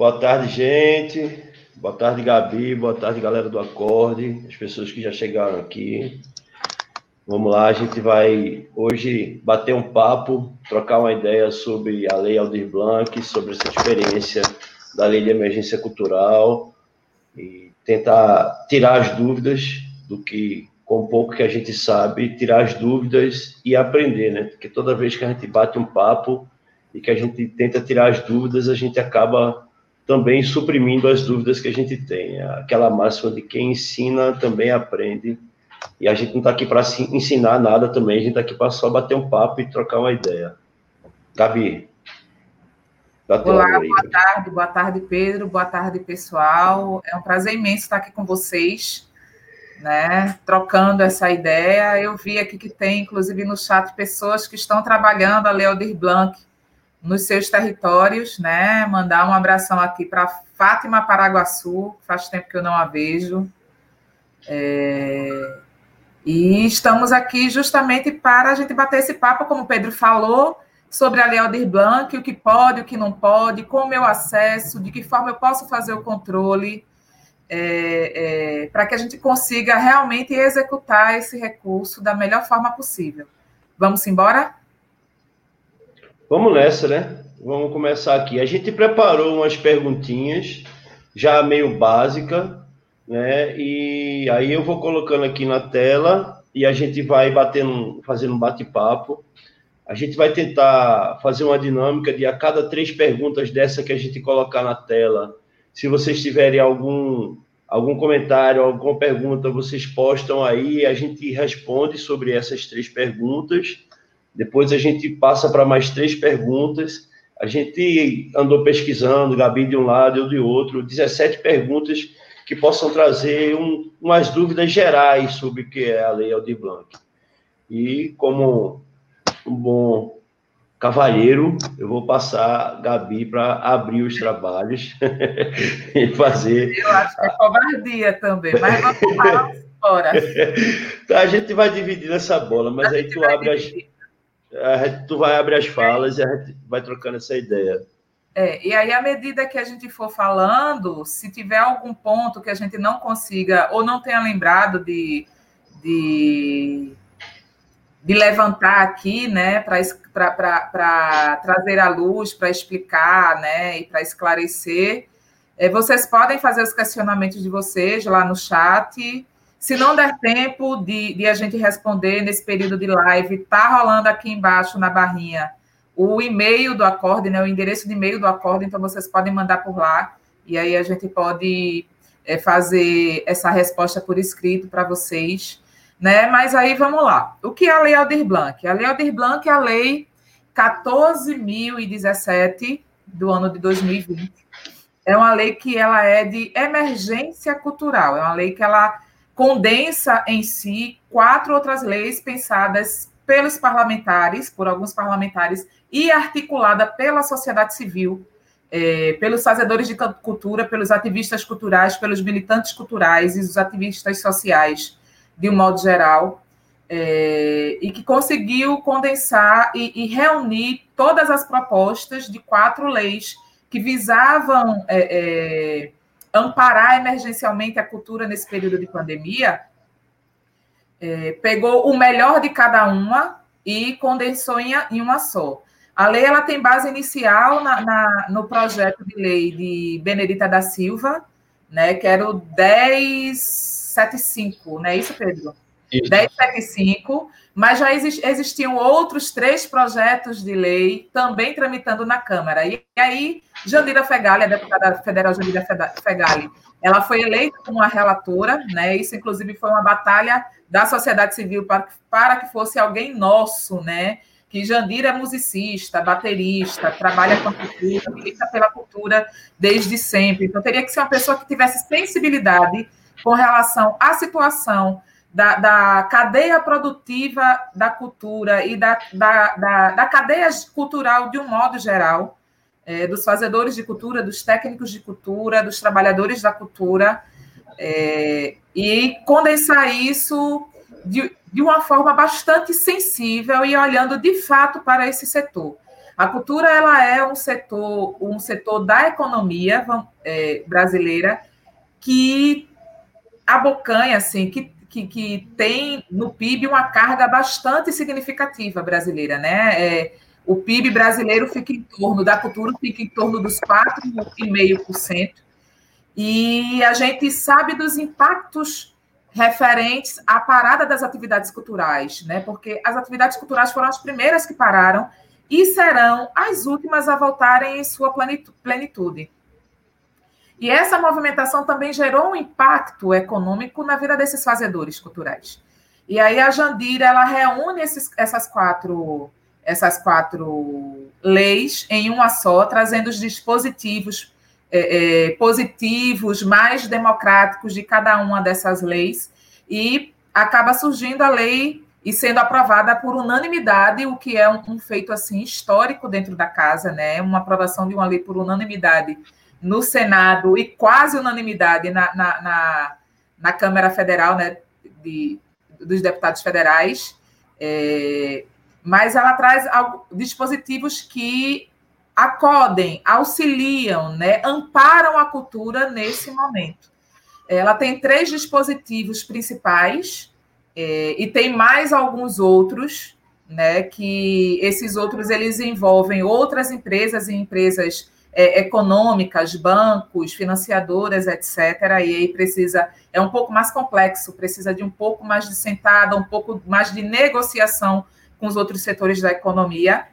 Boa tarde, gente. Boa tarde, Gabi. Boa tarde, galera do Acorde, as pessoas que já chegaram aqui. Vamos lá, a gente vai hoje bater um papo, trocar uma ideia sobre a Lei Aldir Blanc, sobre essa experiência da Lei de Emergência Cultural e tentar tirar as dúvidas do que, com pouco que a gente sabe, tirar as dúvidas e aprender, né? Porque toda vez que a gente bate um papo e que a gente tenta tirar as dúvidas, a gente acaba também suprimindo as dúvidas que a gente tem. Aquela máxima de quem ensina também aprende. E a gente não está aqui para ensinar nada também, a gente está aqui para só bater um papo e trocar uma ideia. Gabi. Olá, boa tarde, boa tarde, Pedro, boa tarde, pessoal. É um prazer imenso estar aqui com vocês, né? Trocando essa ideia. Eu vi aqui que tem, inclusive, no chat, pessoas que estão trabalhando a Leodir Blanc nos seus territórios, né? Mandar um abração aqui para Fátima Paraguaçu, faz tempo que eu não a vejo. É... E estamos aqui justamente para a gente bater esse papo, como o Pedro falou, sobre a Lei Aldir Blanc, o que pode, o que não pode, como eu acesso, de que forma eu posso fazer o controle, é, é, para que a gente consiga realmente executar esse recurso da melhor forma possível. Vamos embora? Vamos nessa, né? Vamos começar aqui. A gente preparou umas perguntinhas, já meio básica, né? E aí eu vou colocando aqui na tela e a gente vai batendo, fazendo um bate-papo. A gente vai tentar fazer uma dinâmica de a cada três perguntas dessa que a gente colocar na tela. Se vocês tiverem algum algum comentário, alguma pergunta, vocês postam aí, a gente responde sobre essas três perguntas depois a gente passa para mais três perguntas. A gente andou pesquisando, Gabi de um lado, eu de outro, 17 perguntas que possam trazer um, umas dúvidas gerais sobre o que é a Lei Aldir Blanc. E como um bom cavalheiro, eu vou passar a Gabi para abrir os trabalhos e fazer. Eu acho que é covardia também, mas vamos lá, fora. a gente vai dividir essa bola, mas aí tu abre as gente, tu vai abrir as falas e a gente vai trocando essa ideia. É, e aí, à medida que a gente for falando, se tiver algum ponto que a gente não consiga ou não tenha lembrado de, de, de levantar aqui, né, para trazer à luz, para explicar, né, e para esclarecer, é, vocês podem fazer os questionamentos de vocês lá no chat se não der tempo de, de a gente responder nesse período de live, tá rolando aqui embaixo na barrinha o e-mail do acorde, né, o endereço de e-mail do acorde, então vocês podem mandar por lá, e aí a gente pode é, fazer essa resposta por escrito para vocês. Né? Mas aí vamos lá. O que é a Lei Aldir Blanc? A Lei Aldir Blanc é a Lei 14.017 do ano de 2020. É uma lei que ela é de emergência cultural, é uma lei que ela condensa em si quatro outras leis pensadas pelos parlamentares, por alguns parlamentares, e articulada pela sociedade civil, é, pelos fazedores de cultura, pelos ativistas culturais, pelos militantes culturais e os ativistas sociais, de um modo geral, é, e que conseguiu condensar e, e, reunir todas as propostas de quatro leis que visavam é, é amparar emergencialmente a cultura nesse período de pandemia, é, pegou o melhor de cada uma e condensou em, em uma só. A lei ela tem base inicial na, na, no projeto de lei de Benedita da Silva, né, que era o 1075, não é isso, Pedro? Isso. 1075, mas já existiam outros três projetos de lei também tramitando na Câmara. E aí, Jandira Fegali, a deputada federal Jandira Fegali, ela foi eleita como a relatora, né? Isso, inclusive, foi uma batalha da sociedade civil para, para que fosse alguém nosso, né? Que Jandira é musicista, baterista, trabalha com a cultura, milita pela cultura desde sempre. Então, teria que ser uma pessoa que tivesse sensibilidade com relação à situação da, da, cadeia produtiva da cultura e da, da, da, da cadeia cultural de um modo geral, é, dos fazedores de cultura, dos técnicos de cultura, dos trabalhadores da cultura, é, e condensar isso de, de uma forma bastante sensível e olhando de fato para esse setor. A cultura ela é um setor, um setor da economia é, brasileira que abocanha, assim, que, que, que, tem no PIB uma carga bastante significativa brasileira, né? É, o PIB brasileiro fica em torno da cultura, fica em torno dos 4,5%. E a gente sabe dos impactos referentes à parada das atividades culturais, né? Porque as atividades culturais foram as primeiras que pararam e serão as últimas a voltarem em sua plenitude. E essa movimentação também gerou um impacto econômico na vida desses fazedores culturais. E aí a Jandira ela reúne esses, essas quatro essas quatro leis em uma só, trazendo os dispositivos é, é, positivos, mais democráticos de cada uma dessas leis, e acaba surgindo a lei e sendo aprovada por unanimidade, o que é um, um, feito assim histórico dentro da casa, né? Uma aprovação de uma lei por unanimidade no Senado e quase unanimidade na, na, na, na Câmara Federal, né? De, dos deputados federais. É, mas ela traz dispositivos que acodem, auxiliam, né, amparam a cultura nesse momento. Ela tem três dispositivos principais é, e tem mais alguns outros, né, que esses outros eles envolvem outras empresas e empresas é, econômicas, bancos, financiadoras, etc. E aí precisa é um pouco mais complexo, precisa de um pouco mais de sentada, um pouco mais de negociação com os outros setores da economia.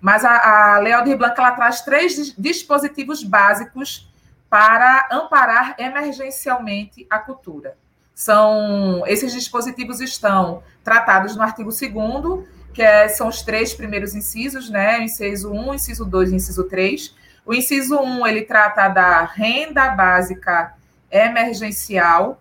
Mas a, a Lei Aldir Blanc ela traz três dispositivos básicos para amparar emergencialmente a cultura. São esses dispositivos estão tratados no artigo 2 que é, são os três primeiros incisos, né? Inciso 1, inciso 2 e inciso 3. O inciso 1, ele trata da renda básica emergencial,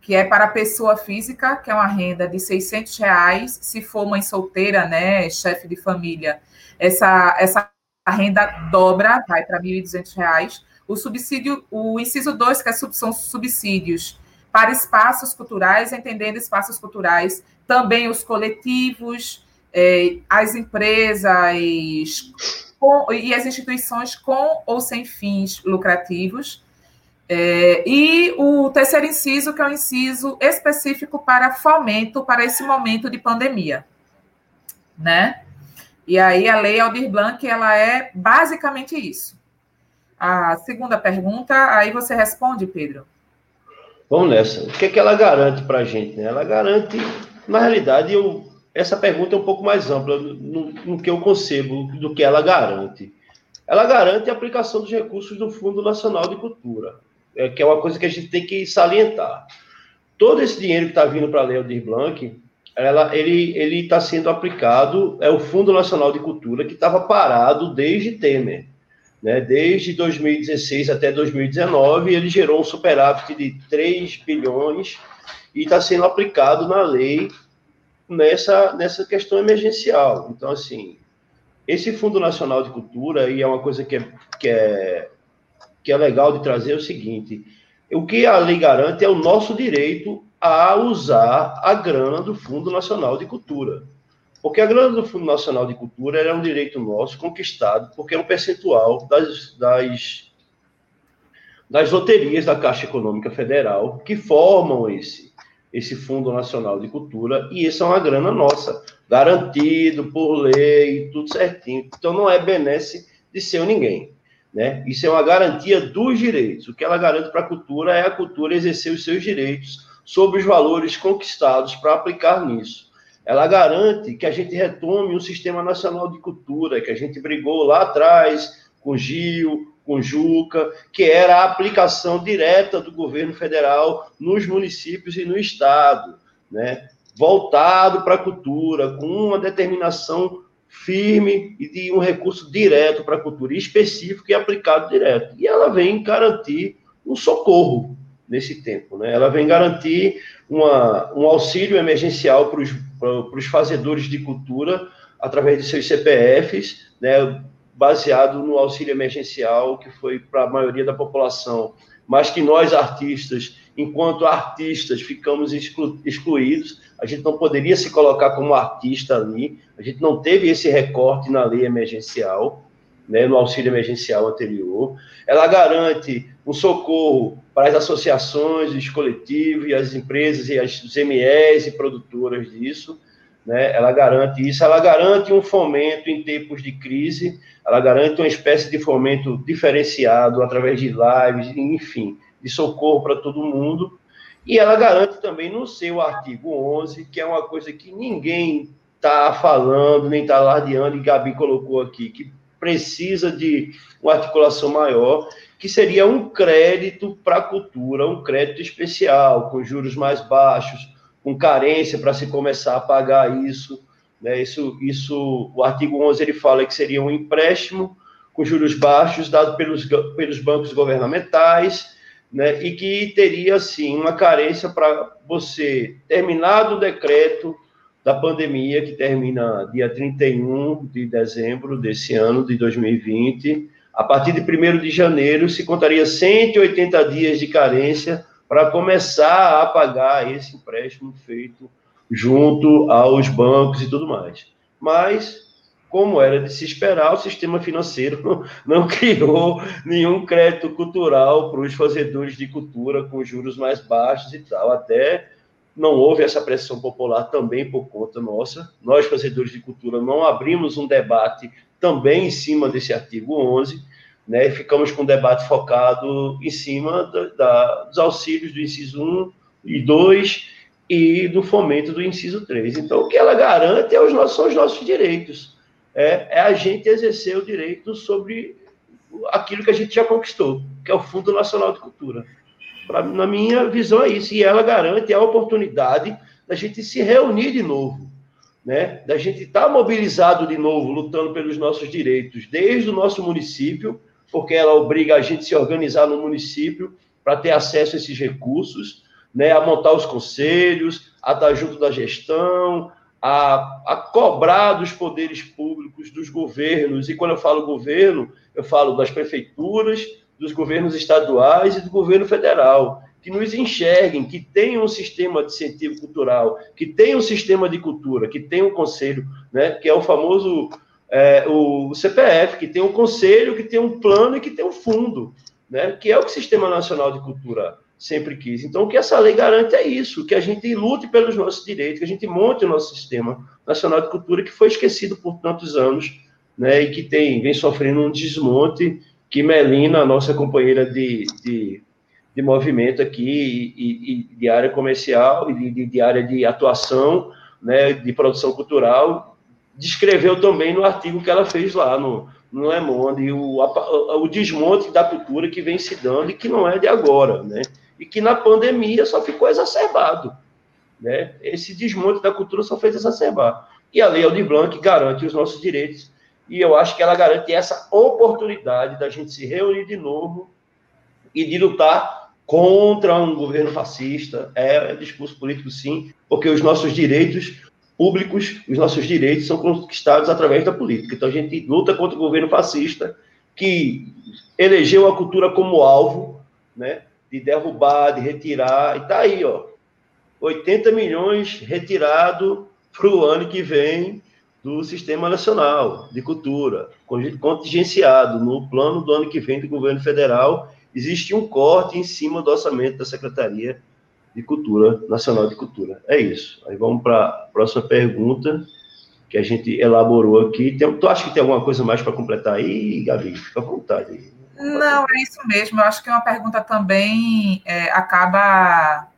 que é para pessoa física, que é uma renda de 600 reais, se for mãe solteira, né, chefe de família, essa, essa renda dobra, vai para 1.200 reais. O subsídio, o inciso 2, que é são subsídios para espaços culturais, entendendo espaços culturais, também os coletivos, eh, as empresas com, e as instituições com ou sem fins lucrativos, é, e o terceiro inciso, que é um inciso específico para fomento para esse momento de pandemia, né? E aí a lei Aldir Blanc, ela é basicamente isso. A segunda pergunta, aí você responde, Pedro. Vamos nessa. O que é que ela garante para a gente? Né? Ela garante, na realidade, eu, essa pergunta é um pouco mais ampla no, no que eu concebo do que ela garante. Ela garante a aplicação dos recursos do Fundo Nacional de Cultura é, que é uma coisa que a gente tem que salientar. Todo esse dinheiro que está vindo para a Lei Aldir Blanc, ela, ele está sendo aplicado, é o Fundo Nacional de Cultura, que estava parado desde Temer. Né? Desde 2016 até 2019, ele gerou um superávit de 3 bilhões e está sendo aplicado na lei nessa, nessa questão emergencial. Então, assim, esse Fundo Nacional de Cultura, e é uma coisa que é, que é que é legal de trazer é o seguinte: o que a lei garante é o nosso direito a usar a grana do Fundo Nacional de Cultura. Porque a grana do Fundo Nacional de Cultura é um direito nosso conquistado, porque é um percentual das, das, das loterias da Caixa Econômica Federal que formam esse, esse Fundo Nacional de Cultura, e isso é uma grana nossa, garantido por lei, tudo certinho. Então não é benesse de seu ninguém. Né? Isso é uma garantia dos direitos. O que ela garante para a cultura é a cultura exercer os seus direitos sobre os valores conquistados para aplicar nisso. Ela garante que a gente retome um sistema nacional de cultura, que a gente brigou lá atrás com Gil, com Juca, que era a aplicação direta do governo federal nos municípios e no estado, né? voltado para a cultura, com uma determinação firme e de um recurso direto para a cultura, específico e aplicado direto. E ela vem garantir um socorro nesse tempo. Né? Ela vem garantir uma, um auxílio emergencial para os fazedores de cultura através de seus CPFs, né, baseado no auxílio emergencial que foi para a maioria da população, mas que nós artistas, enquanto artistas, ficamos exclu excluídos a gente não poderia se colocar como artista ali, a gente não teve esse recorte na lei emergencial, né, no auxílio emergencial anterior. Ela garante um socorro para as associações, os coletivos e as empresas e as MEs e produtoras disso. Né? Ela garante isso, ela garante um fomento em tempos de crise, ela garante uma espécie de fomento diferenciado através de lives, enfim, de socorro para todo mundo. E ela garante também no seu artigo 11, que é uma coisa que ninguém está falando, nem está alardeando, e Gabi colocou aqui, que precisa de uma articulação maior, que seria um crédito para a cultura, um crédito especial, com juros mais baixos, com carência para se começar a pagar isso. Né? Isso, isso, o artigo 11 ele fala que seria um empréstimo com juros baixos dado pelos, pelos bancos governamentais, né? e que teria, sim, uma carência para você, terminado o decreto da pandemia, que termina dia 31 de dezembro desse ano, de 2020, a partir de 1 de janeiro, se contaria 180 dias de carência para começar a pagar esse empréstimo feito junto aos bancos e tudo mais. Mas, como era de se esperar, o sistema financeiro não criou nenhum crédito cultural para os fazedores de cultura com juros mais baixos e tal. Até não houve essa pressão popular também por conta nossa. Nós, fazedores de cultura, não abrimos um debate também em cima desse artigo 11 né, ficamos com o debate focado em cima da, da, dos auxílios do inciso 1 e 2 e do fomento do inciso 3. Então, o que ela garante é os nossos, são os nossos direitos. É, é a gente exercer o direito sobre aquilo que a gente já conquistou, que é o Fundo Nacional de Cultura. Pra, na minha visão, é isso. E ela garante a oportunidade da gente se reunir de novo, né? da gente estar tá mobilizado de novo, lutando pelos nossos direitos, desde o nosso município porque ela obriga a gente a se organizar no município para ter acesso a esses recursos, né, a montar os conselhos, a estar junto da gestão, a, a cobrar dos poderes públicos, dos governos, e quando eu falo governo, eu falo das prefeituras, dos governos estaduais e do governo federal, que nos enxerguem, que tenham um sistema de incentivo cultural, que tenham um sistema de cultura, que tenham um conselho, né, que é o famoso é, o CPF, que tem um conselho, que tem um plano e que tem um fundo, né? que é o que o Sistema Nacional de Cultura sempre quis. Então, o que essa lei garante é isso, que a gente lute pelos nossos direitos, que a gente monte o nosso Sistema Nacional de Cultura, que foi esquecido por tantos anos, né? e que tem, vem sofrendo um desmonte, que Melina, a nossa companheira de, de, de movimento aqui, e, e, de área comercial, e de, de área de atuação, né, de produção cultural, descreveu também no artigo que ela fez lá no, no Le Monde, o, o desmonte da cultura que vem se dando e que não é de agora, né? E que na pandemia só ficou exacerbado, né? Esse desmonte da cultura só fez exacerbar. E a Lei Aldir Blanc garante os nossos direitos e eu acho que ela garante essa oportunidade da gente se reunir de novo e de lutar contra um governo fascista. É, é discurso político, sim, porque os nossos direitos públicos, os nossos direitos são conquistados através da política. Então a gente luta contra o governo fascista que elegeu a cultura como alvo, né, de derrubar, de retirar, e está aí, ó, 80 milhões retirado para o ano que vem do Sistema Nacional de Cultura, contingenciado no plano do ano que vem do governo federal, existe um corte em cima do orçamento da Secretaria de Cultura, Nacional de Cultura. É isso. Aí vamos para a próxima pergunta que a gente elaborou aqui. Tem, tu acha que tem alguma coisa mais para completar aí, Gabi? Fica à vontade. Não, é isso mesmo. Eu acho que uma pergunta também é, acaba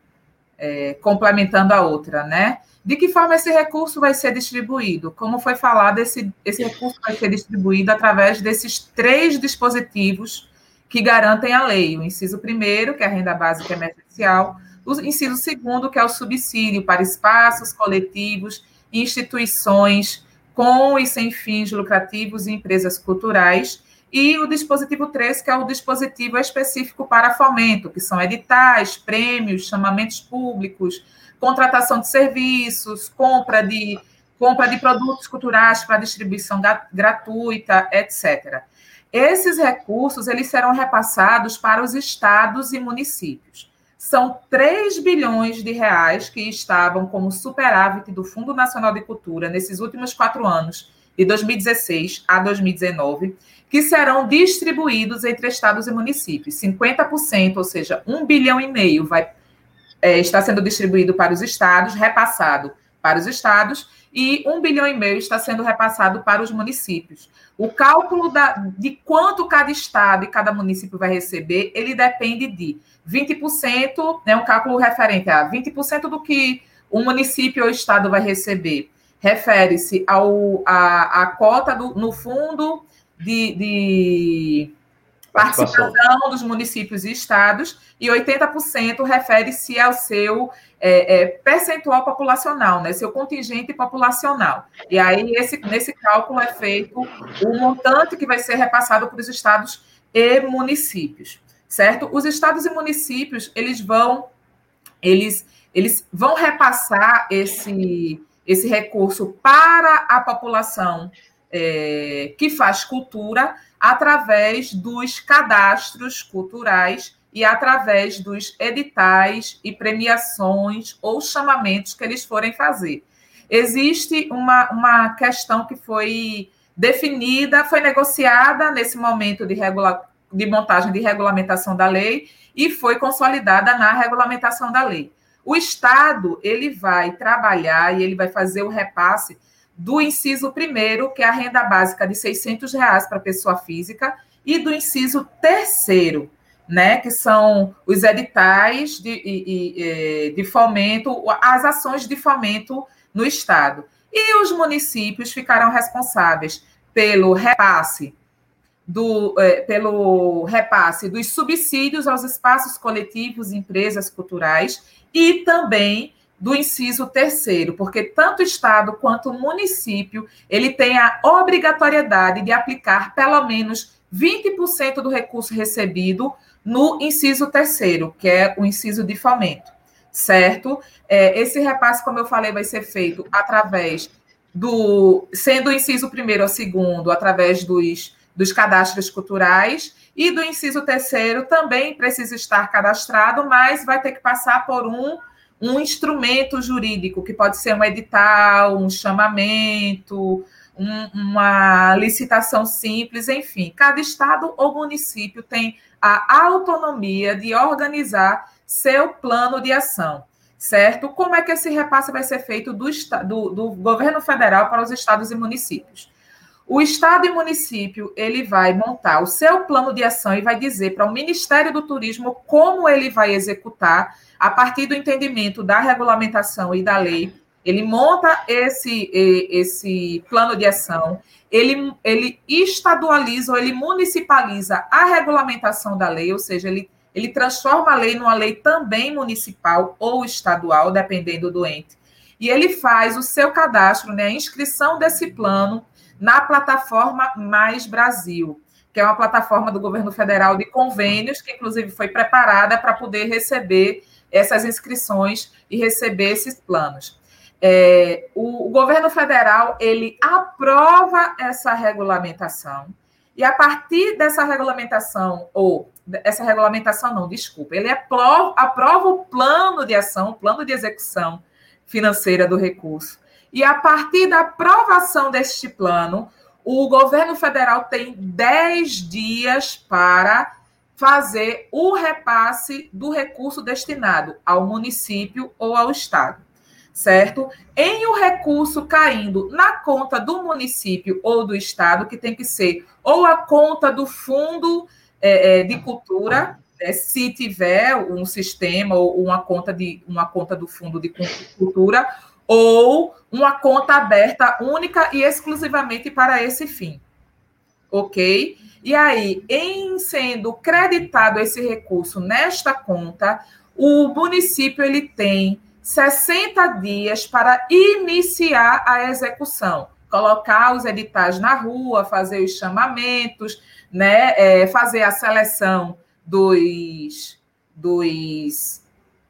é, complementando a outra, né? De que forma esse recurso vai ser distribuído? Como foi falado, esse, esse recurso vai ser distribuído através desses três dispositivos que garantem a lei. O inciso primeiro, que é a renda básica emergencial, o inciso segundo, que é o subsídio para espaços coletivos, instituições com e sem fins lucrativos e empresas culturais, e o dispositivo 3, que é o dispositivo específico para fomento, que são editais, prêmios, chamamentos públicos, contratação de serviços, compra de, compra de produtos culturais para distribuição gratuita, etc. Esses recursos eles serão repassados para os estados e municípios. São 3 bilhões de reais que estavam como superávit do Fundo Nacional de Cultura nesses últimos quatro anos de 2016 a 2019, que serão distribuídos entre estados e municípios. 50%, ou seja, um bilhão e meio, vai é, está sendo distribuído para os estados, repassado para os estados, e um bilhão e meio está sendo repassado para os municípios. O cálculo da, de quanto cada estado e cada município vai receber, ele depende de 20%, né, um cálculo referente a 20% do que o município ou estado vai receber. Refere-se ao a, a cota do, no fundo de, de participação dos municípios e estados, e 80% refere-se ao seu é, é, percentual populacional, né, seu contingente populacional. E aí, esse, nesse cálculo é feito o montante que vai ser repassado para os estados e municípios, certo? Os estados e municípios, eles vão, eles, eles vão repassar esse, esse recurso para a população é, que faz cultura através dos cadastros culturais e através dos editais e premiações ou chamamentos que eles forem fazer. Existe uma, uma questão que foi definida, foi negociada nesse momento de, regula, de montagem de regulamentação da lei e foi consolidada na regulamentação da lei. O Estado ele vai trabalhar e ele vai fazer o repasse do inciso primeiro, que é a renda básica de 600 reais para pessoa física, e do inciso terceiro, né, que são os editais de, de, de fomento, as ações de fomento no Estado. E os municípios ficarão responsáveis pelo repasse do, é, pelo repasse dos subsídios aos espaços coletivos e empresas culturais e também do inciso terceiro, porque tanto o Estado quanto o município, ele tem a obrigatoriedade de aplicar pelo menos 20% do recurso recebido no inciso terceiro, que é o inciso de fomento, certo? É, esse repasse, como eu falei, vai ser feito através do, sendo o inciso primeiro ou segundo, através dos, dos cadastros culturais, e do inciso terceiro também precisa estar cadastrado, mas vai ter que passar por um um instrumento jurídico, que pode ser um edital, um chamamento, um, uma licitação simples, enfim. Cada estado ou município tem a autonomia de organizar seu plano de ação, certo? Como é que esse repasse vai ser feito do, do, do governo federal para os estados e municípios? O estado e município ele vai montar o seu plano de ação e vai dizer para o Ministério do Turismo como ele vai executar a partir do entendimento da regulamentação e da lei. Ele monta esse esse plano de ação, ele, ele estadualiza ou ele municipaliza a regulamentação da lei, ou seja, ele, ele transforma a lei numa lei também municipal ou estadual, dependendo do ente. E ele faz o seu cadastro, né, a inscrição desse plano na plataforma Mais Brasil, que é uma plataforma do governo federal de convênios, que inclusive foi preparada para poder receber essas inscrições e receber esses planos. É, o, o governo federal ele aprova essa regulamentação e a partir dessa regulamentação ou essa regulamentação não, desculpa, ele aprova, aprova o plano de ação, o plano de execução financeira do recurso. E a partir da aprovação deste plano, o governo federal tem 10 dias para fazer o repasse do recurso destinado ao município ou ao estado, certo? Em o recurso caindo na conta do município ou do estado, que tem que ser ou a conta do fundo é, é de cultura, né, se tiver um sistema ou uma conta de uma conta do fundo de cultura, ou uma conta aberta única e exclusivamente para esse fim. Ok? E aí, em sendo creditado esse recurso nesta conta, o município ele tem 60 dias para iniciar a execução, colocar os editais na rua, fazer os chamamentos, né, é, fazer a seleção dos, dos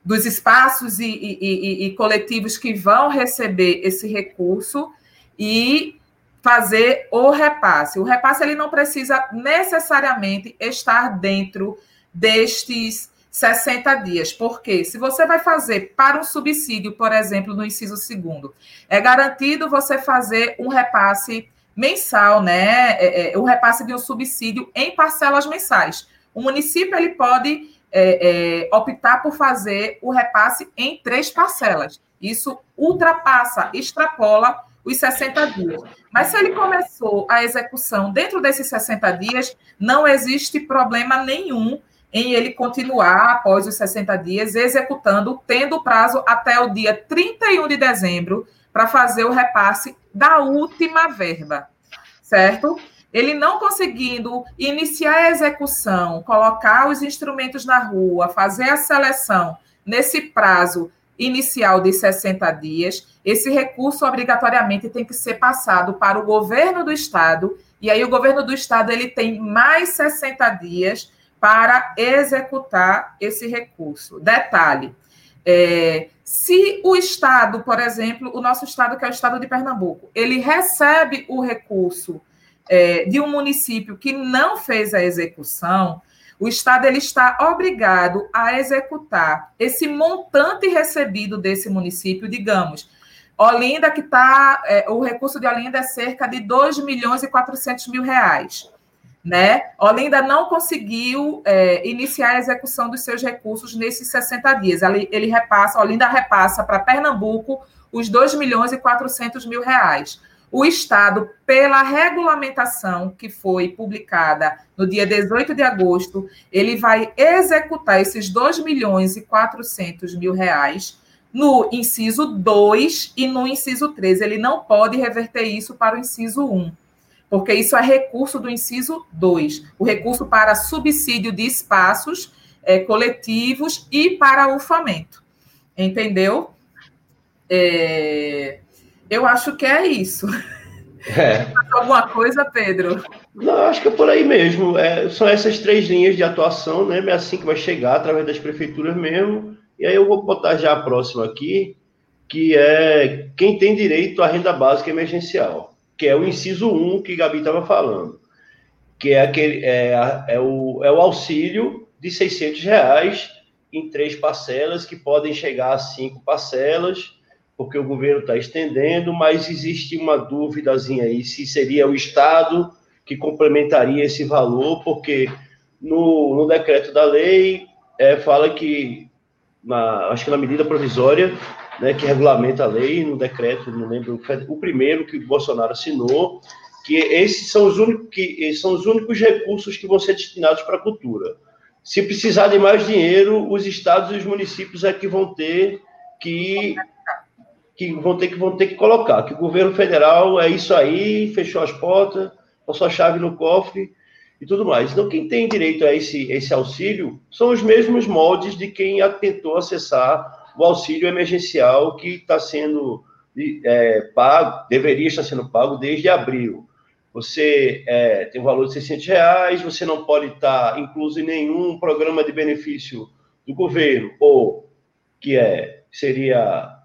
dos espaços e, e, e, e, coletivos que vão receber esse recurso e fazer o repasse. O repasse ele não precisa necessariamente estar dentro destes 60 dias, porque se você vai fazer para um subsídio, por exemplo, no inciso segundo, é garantido você fazer um repasse mensal, né? É, é, o repasse de um subsídio em parcelas mensais. O município ele pode é, é, optar por fazer o repasse em três parcelas. Isso ultrapassa, extrapola os 60 dias. Mas se ele começou a execução dentro desses 60 dias, não existe problema nenhum em ele continuar após os 60 dias executando, tendo prazo até o dia 31 de dezembro para fazer o repasse da última verba, certo? Ele não conseguindo iniciar a execução, colocar os instrumentos na rua, fazer a seleção nesse prazo inicial de 60 dias, esse recurso obrigatoriamente tem que ser passado para o governo do estado, e aí o governo do estado ele tem mais 60 dias para executar esse recurso. Detalhe: é, se o Estado, por exemplo, o nosso Estado, que é o Estado de Pernambuco, ele recebe o recurso é, de um município que não fez a execução, o Estado ele está obrigado a executar esse montante recebido desse município, digamos. Olinda, que está. É, o recurso de Olinda é cerca de 2 milhões e 400 mil reais né? Olinda não conseguiu é, iniciar a execução dos seus recursos nesses 60 dias. Ele, ele repassa, Olinda repassa para Pernambuco os 2 milhões e 400 mil reais. O Estado, pela regulamentação que foi publicada no dia 18 de agosto, ele vai executar esses 2 milhões e 400 mil reais no inciso 2 e no inciso 3. Ele não pode reverter isso para o inciso 1 porque isso é recurso do inciso 2, o recurso para subsídio de espaços é, coletivos e para o fomento. Entendeu? É, eu acho que é isso. É. Alguma coisa, Pedro? Não, acho que é por aí mesmo. É, são essas três linhas de atuação, né? É assim que vai chegar, através das prefeituras mesmo. E aí eu vou botar já a próxima aqui, que é quem tem direito à renda básica emergencial que é o inciso 1 que Gabi estava falando, que é, aquele, é, é, o, é o auxílio de 600 reais em três parcelas, que podem chegar a cinco parcelas, porque o governo está estendendo, mas existe uma dúvidazinha aí se seria o Estado que complementaria esse valor, porque no, no decreto da lei é, fala que, na, acho que na medida provisória, né, que regulamenta a lei, no decreto, não lembro, o primeiro que o Bolsonaro assinou, que esses são os únicos, que são os únicos recursos que vão ser destinados para a cultura. Se precisar de mais dinheiro, os estados e os municípios é que vão ter que que vão ter que vão ter que colocar, que o governo federal é isso aí, fechou as portas, passou a chave no cofre e tudo mais. Então, quem tem direito a esse, esse auxílio são os mesmos moldes de quem tentou acessar o auxílio emergencial que está sendo é, pago, deveria estar sendo pago desde abril. Você é, tem um valor de 600 reais, você não pode estar incluso em nenhum programa de benefício do governo, ou que é, seria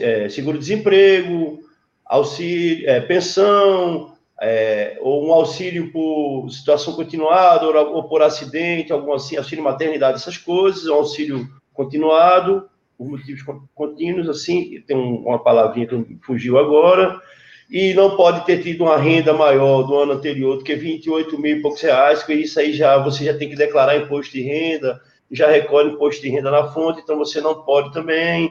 é, seguro-desemprego, auxílio, é, pensão, é, ou um auxílio por situação continuada, ou, ou, por acidente, algum assim, auxílio maternidade, essas coisas, um auxílio continuado, por motivos contínuos, assim, tem uma palavrinha que fugiu agora, e não pode ter tido uma renda maior do ano anterior do que 28 mil e poucos reais, que isso aí já você já tem que declarar imposto de renda, já recolhe imposto de renda na fonte, então você não pode também,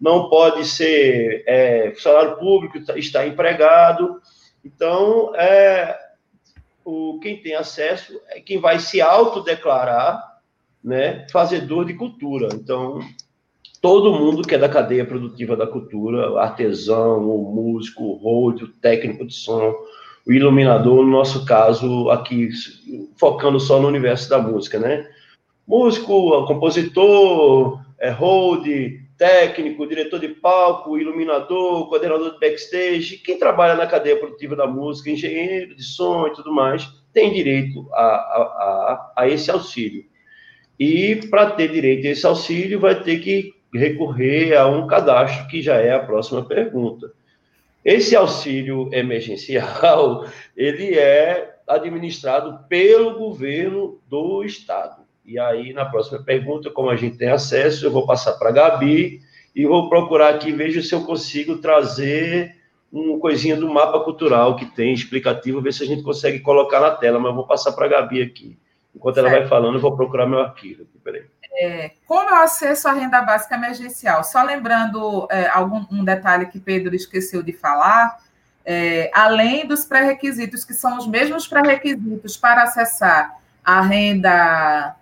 não pode ser é, funcionário público, tá, está empregado, então é, o, quem tem acesso é quem vai se autodeclarar né, fazedor de cultura. Então, todo mundo que é da cadeia produtiva da cultura, artesão, o músico, o road, o técnico de som, o iluminador, no nosso caso, aqui, focando só no universo da música, né? Músico, compositor, é, hold, técnico, diretor de palco, iluminador, coordenador de backstage, quem trabalha na cadeia produtiva da música, engenheiro de som e tudo mais, tem direito a, a, a, a esse auxílio. E para ter direito a esse auxílio, vai ter que recorrer a um cadastro, que já é a próxima pergunta. Esse auxílio emergencial, ele é administrado pelo governo do estado. E aí, na próxima pergunta, como a gente tem acesso, eu vou passar para a Gabi e vou procurar aqui, vejo se eu consigo trazer uma coisinha do mapa cultural que tem, explicativo, ver se a gente consegue colocar na tela, mas eu vou passar para a Gabi aqui. Enquanto ela vai falando, eu vou procurar meu arquivo. Peraí. É, como eu acesso à renda básica emergencial? Só lembrando é, algum um detalhe que Pedro esqueceu de falar, é, além dos pré-requisitos, que são os mesmos pré-requisitos para acessar a renda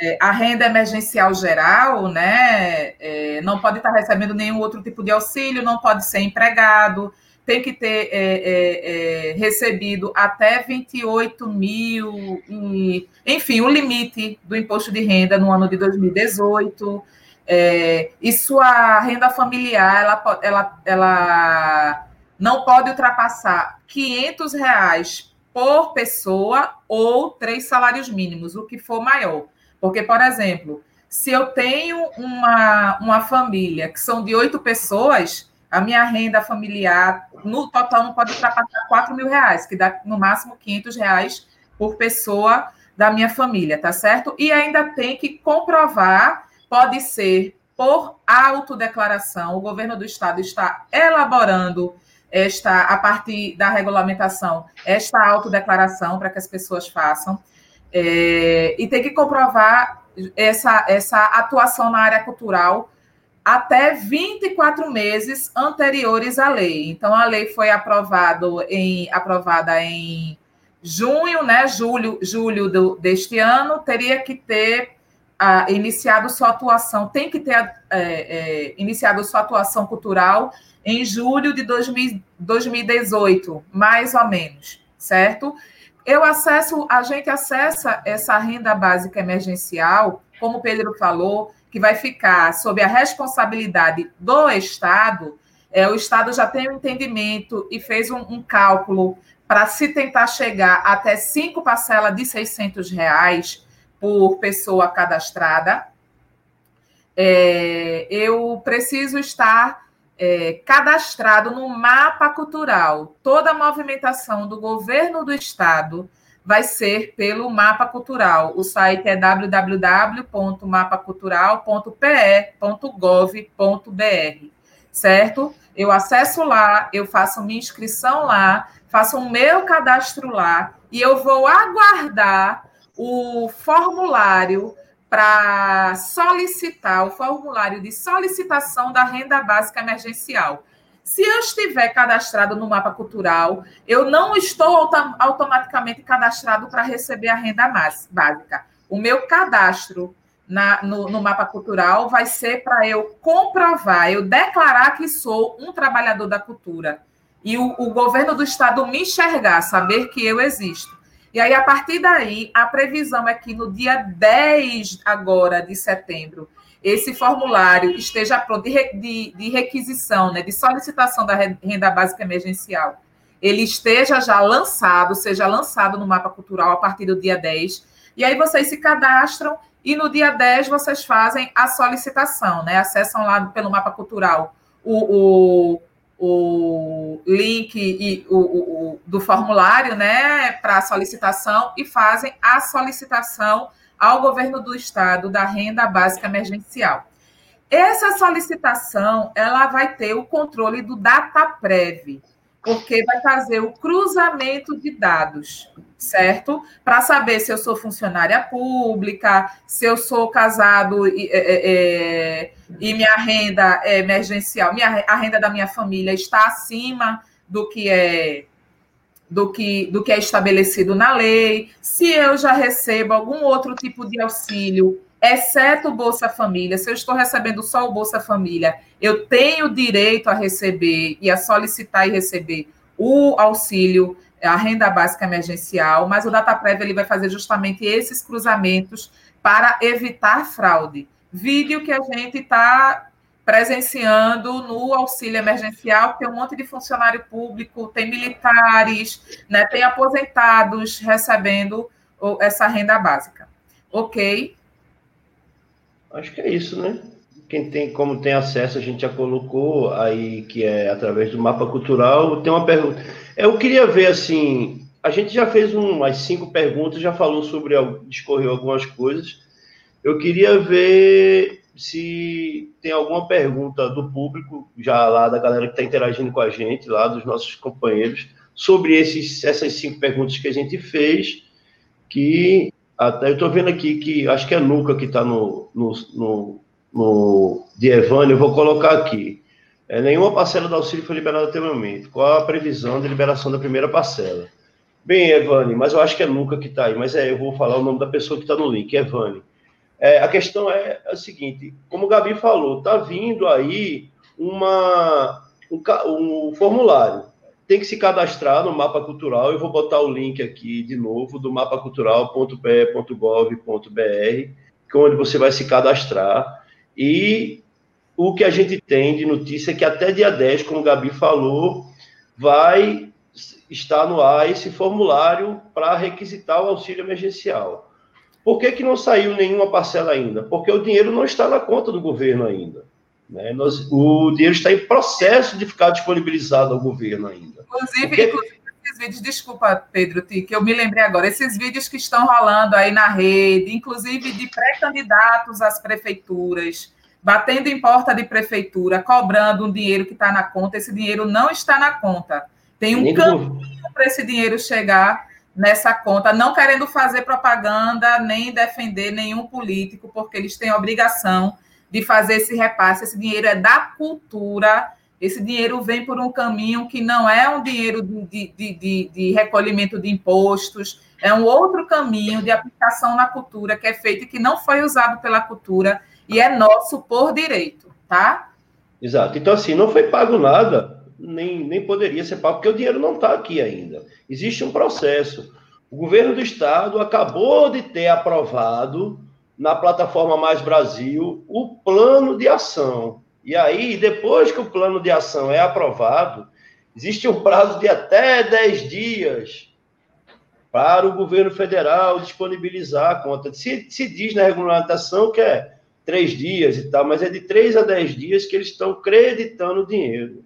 é, a renda emergencial geral, né, é, não pode estar recebendo nenhum outro tipo de auxílio, não pode ser empregado, tem que ter é, é, é recebido até 28 mil, e, enfim, o limite do imposto de renda no ano de 2018. É, e sua renda familiar, ela, ela, ela não pode ultrapassar 500 reais por pessoa ou três salários mínimos, o que for maior. Porque, por exemplo, se eu tenho uma, uma família que são de oito pessoas, a minha renda familiar no total não pode ultrapassar 4 mil reais, que dá no máximo 500 reais por pessoa da minha família, tá certo? E ainda tem que comprovar, pode ser por autodeclaração, o governo do estado está elaborando esta, a partir da regulamentação, esta autodeclaração para que as pessoas façam. É, e tem que comprovar essa, essa atuação na área cultural até 24 meses anteriores à lei. Então, a lei foi aprovado em, aprovada em junho, né? Julho, julho do, deste ano, teria que ter ah, iniciado sua atuação, tem que ter é, é, iniciado sua atuação cultural em julho de 2000, 2018, mais ou menos, certo? eu acesso, a gente acessa essa renda básica emergencial, como o Pedro falou, que vai ficar sob a responsabilidade do Estado. É, o Estado já tem um entendimento e fez um, um cálculo para se tentar chegar até cinco parcelas de 600 reais por pessoa cadastrada. É, eu preciso estar é, cadastrado no mapa cultural. Toda a movimentação do governo do estado vai ser pelo mapa cultural. O site é www.mapacultural.pe.gov.br, certo? Eu acesso lá, eu faço minha inscrição lá, faço o meu cadastro lá e eu vou aguardar o formulário para solicitar o formulário de solicitação da renda básica emergencial. Se eu estiver cadastrado no mapa cultural, eu não estou automaticamente cadastrado para receber a renda básica. O meu cadastro na, no, no mapa cultural vai ser para eu comprovar, eu declarar que sou um trabalhador da cultura. E o, o governo do estado me enxergar, saber que eu existo. E aí, a partir daí, a previsão é que no dia 10 agora de setembro, esse formulário esteja pronto de, de, de requisição, né, de solicitação da renda básica emergencial. Ele esteja já lançado, seja lançado no mapa cultural a partir do dia 10. E aí vocês se cadastram e no dia 10 vocês fazem a solicitação, né? Acessam lá pelo mapa cultural o, o o link e o, o, do formulário né, para solicitação e fazem a solicitação ao governo do estado da renda básica emergencial. Essa solicitação ela vai ter o controle do DataPrev, porque vai fazer o cruzamento de dados, certo? Para saber se eu sou funcionária pública, se eu sou casado e, é, é, e minha renda é emergencial, minha, a renda da minha família está acima do que é do que, do que é estabelecido na lei, se eu já recebo algum outro tipo de auxílio exceto o Bolsa Família, se eu estou recebendo só o Bolsa Família, eu tenho direito a receber e a solicitar e receber o auxílio, a renda básica emergencial, mas o DataPrev ele vai fazer justamente esses cruzamentos para evitar fraude. Vídeo que a gente está presenciando no auxílio emergencial, tem um monte de funcionário público, tem militares, né, tem aposentados recebendo essa renda básica. Ok? Acho que é isso, né? Quem tem, como tem acesso, a gente já colocou aí que é através do mapa cultural. Tem uma pergunta. Eu queria ver assim, a gente já fez umas cinco perguntas, já falou sobre, discorreu algumas coisas. Eu queria ver se tem alguma pergunta do público, já lá da galera que está interagindo com a gente, lá dos nossos companheiros, sobre esses, essas cinco perguntas que a gente fez, que até eu estou vendo aqui que acho que é Nuca que está no, no, no, no de Evânio, eu vou colocar aqui. É, nenhuma parcela do auxílio foi liberada até o momento. Qual a previsão de liberação da primeira parcela? Bem, Evane, mas eu acho que é Nuca que está aí, mas é, eu vou falar o nome da pessoa que está no link, Evane. É, a questão é a seguinte, como o Gabi falou, está vindo aí uma, um, um formulário tem que se cadastrar no mapa cultural. Eu vou botar o link aqui de novo do mapacultural.pe.gov.br, onde você vai se cadastrar. E o que a gente tem de notícia é que até dia 10, como o Gabi falou, vai estar no ar esse formulário para requisitar o auxílio emergencial. Por que, que não saiu nenhuma parcela ainda? Porque o dinheiro não está na conta do governo ainda. Né? Nós, o dinheiro está em processo de ficar disponibilizado ao governo ainda. Inclusive, Porque... inclusive esses vídeos, desculpa, Pedro, que eu me lembrei agora, esses vídeos que estão rolando aí na rede, inclusive de pré-candidatos às prefeituras, batendo em porta de prefeitura, cobrando um dinheiro que está na conta, esse dinheiro não está na conta. Tem um caminho para esse dinheiro chegar nessa conta, não querendo fazer propaganda nem defender nenhum político, porque eles têm obrigação de fazer esse repasse. Esse dinheiro é da cultura, esse dinheiro vem por um caminho que não é um dinheiro de, de, de, de recolhimento de impostos, é um outro caminho de aplicação na cultura que é feito e que não foi usado pela cultura e é nosso por direito, tá? Exato. Então, assim, não foi pago nada, nem, nem poderia ser pago, porque o dinheiro não está aqui ainda. Existe um processo. O governo do estado acabou de ter aprovado na plataforma Mais Brasil o plano de ação. E aí, depois que o plano de ação é aprovado, existe um prazo de até 10 dias para o governo federal disponibilizar a conta. Se, se diz na regulamentação que é três dias e tal, mas é de três a dez dias que eles estão creditando o dinheiro.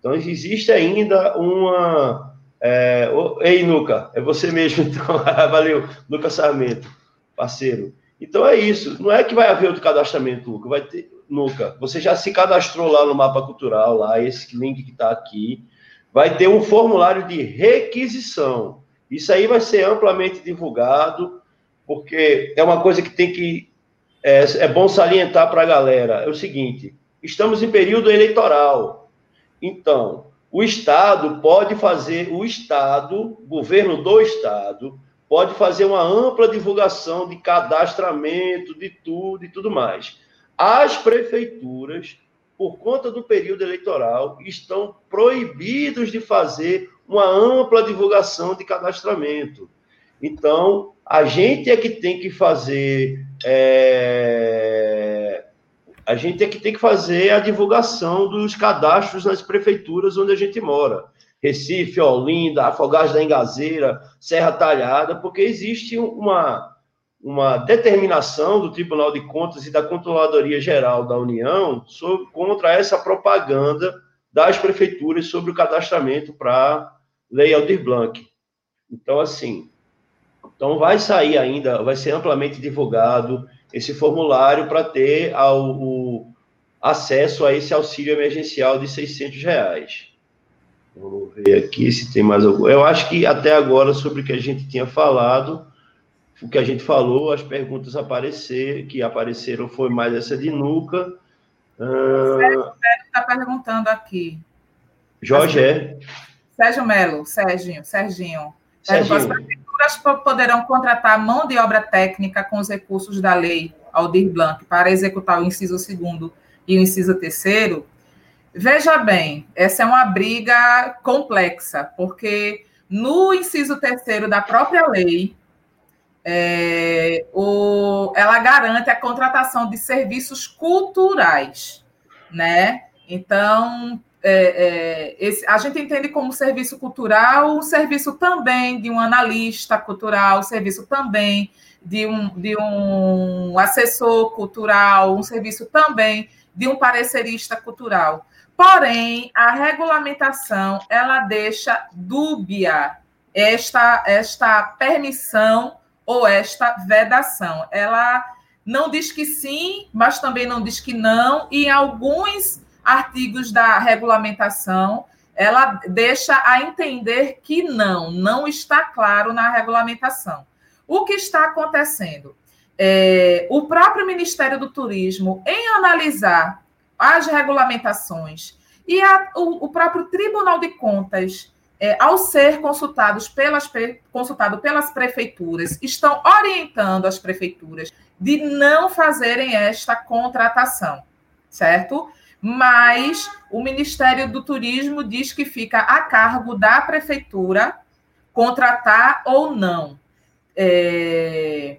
Então, existe ainda uma. É... Ei, Nuca, é você mesmo, então. Valeu, Nuca Sarmento, parceiro. Então é isso. Não é que vai haver outro cadastramento, Luca. Vai ter, Luca, você já se cadastrou lá no mapa cultural, lá, esse link que está aqui. Vai ter um formulário de requisição. Isso aí vai ser amplamente divulgado, porque é uma coisa que tem que. É, é bom salientar para a galera. É o seguinte: estamos em período eleitoral. Então, o Estado pode fazer, o Estado, governo do Estado, pode fazer uma ampla divulgação de cadastramento, de tudo e tudo mais. As prefeituras, por conta do período eleitoral, estão proibidos de fazer uma ampla divulgação de cadastramento. Então, a gente é que tem que fazer. É... A gente é que tem que fazer a divulgação dos cadastros nas prefeituras onde a gente mora. Recife, Olinda, Afogados da Engazeira, Serra Talhada, porque existe uma, uma determinação do Tribunal de Contas e da Controladoria Geral da União sobre, contra essa propaganda das prefeituras sobre o cadastramento para Lei Aldir Blanc. Então, assim, então vai sair ainda, vai ser amplamente divulgado esse formulário para ter ao, o acesso a esse auxílio emergencial de 600 reais. Vamos ver aqui se tem mais algum. Eu acho que até agora, sobre o que a gente tinha falado, o que a gente falou, as perguntas aparecer, que apareceram foi mais essa de Nuca. Sérgio está perguntando aqui. Jorge é. Sérgio Melo, Serginho, Serginho. Serginho. Poderão contratar mão de obra técnica com os recursos da lei Aldir Blanc para executar o inciso segundo e o inciso terceiro Veja bem, essa é uma briga complexa, porque no inciso terceiro da própria lei, é, o, ela garante a contratação de serviços culturais, né? Então, é, é, esse, a gente entende como serviço cultural um serviço também de um analista cultural, um serviço também de um, de um assessor cultural, um serviço também de um parecerista cultural. Porém, a regulamentação ela deixa dúbia esta esta permissão ou esta vedação. Ela não diz que sim, mas também não diz que não, e em alguns artigos da regulamentação, ela deixa a entender que não, não está claro na regulamentação. O que está acontecendo? É, o próprio Ministério do Turismo, em analisar as regulamentações e a, o, o, próprio Tribunal de Contas, é, ao ser consultados pelas, consultado pelas prefeituras, estão orientando as prefeituras de não fazerem esta contratação, certo? Mas o Ministério do Turismo diz que fica a cargo da prefeitura contratar ou não. É,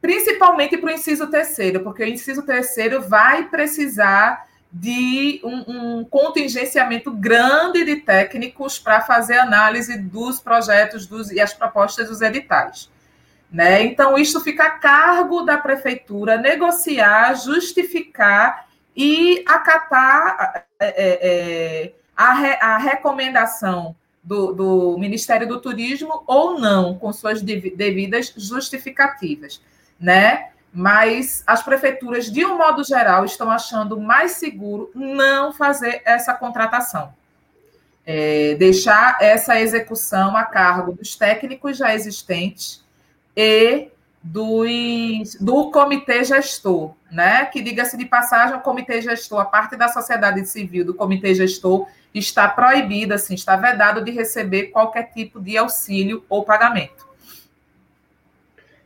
principalmente para o inciso terceiro, porque o inciso terceiro vai precisar de um, um contingenciamento grande de técnicos para fazer análise dos projetos dos, e as propostas dos editais. Né? Então, isso fica a cargo da prefeitura negociar, justificar e acatar é, é, é a, re, a recomendação do, do, Ministério do Turismo ou não, com suas devidas justificativas. Né? mas as prefeituras, de um modo geral, estão achando mais seguro não fazer essa contratação. É, deixar essa execução a cargo dos técnicos já existentes e dos, do comitê gestor, né? Que diga-se de passagem, o comitê gestor, a parte da sociedade civil do comitê gestor está proibida, assim, está vedado de receber qualquer tipo de auxílio ou pagamento.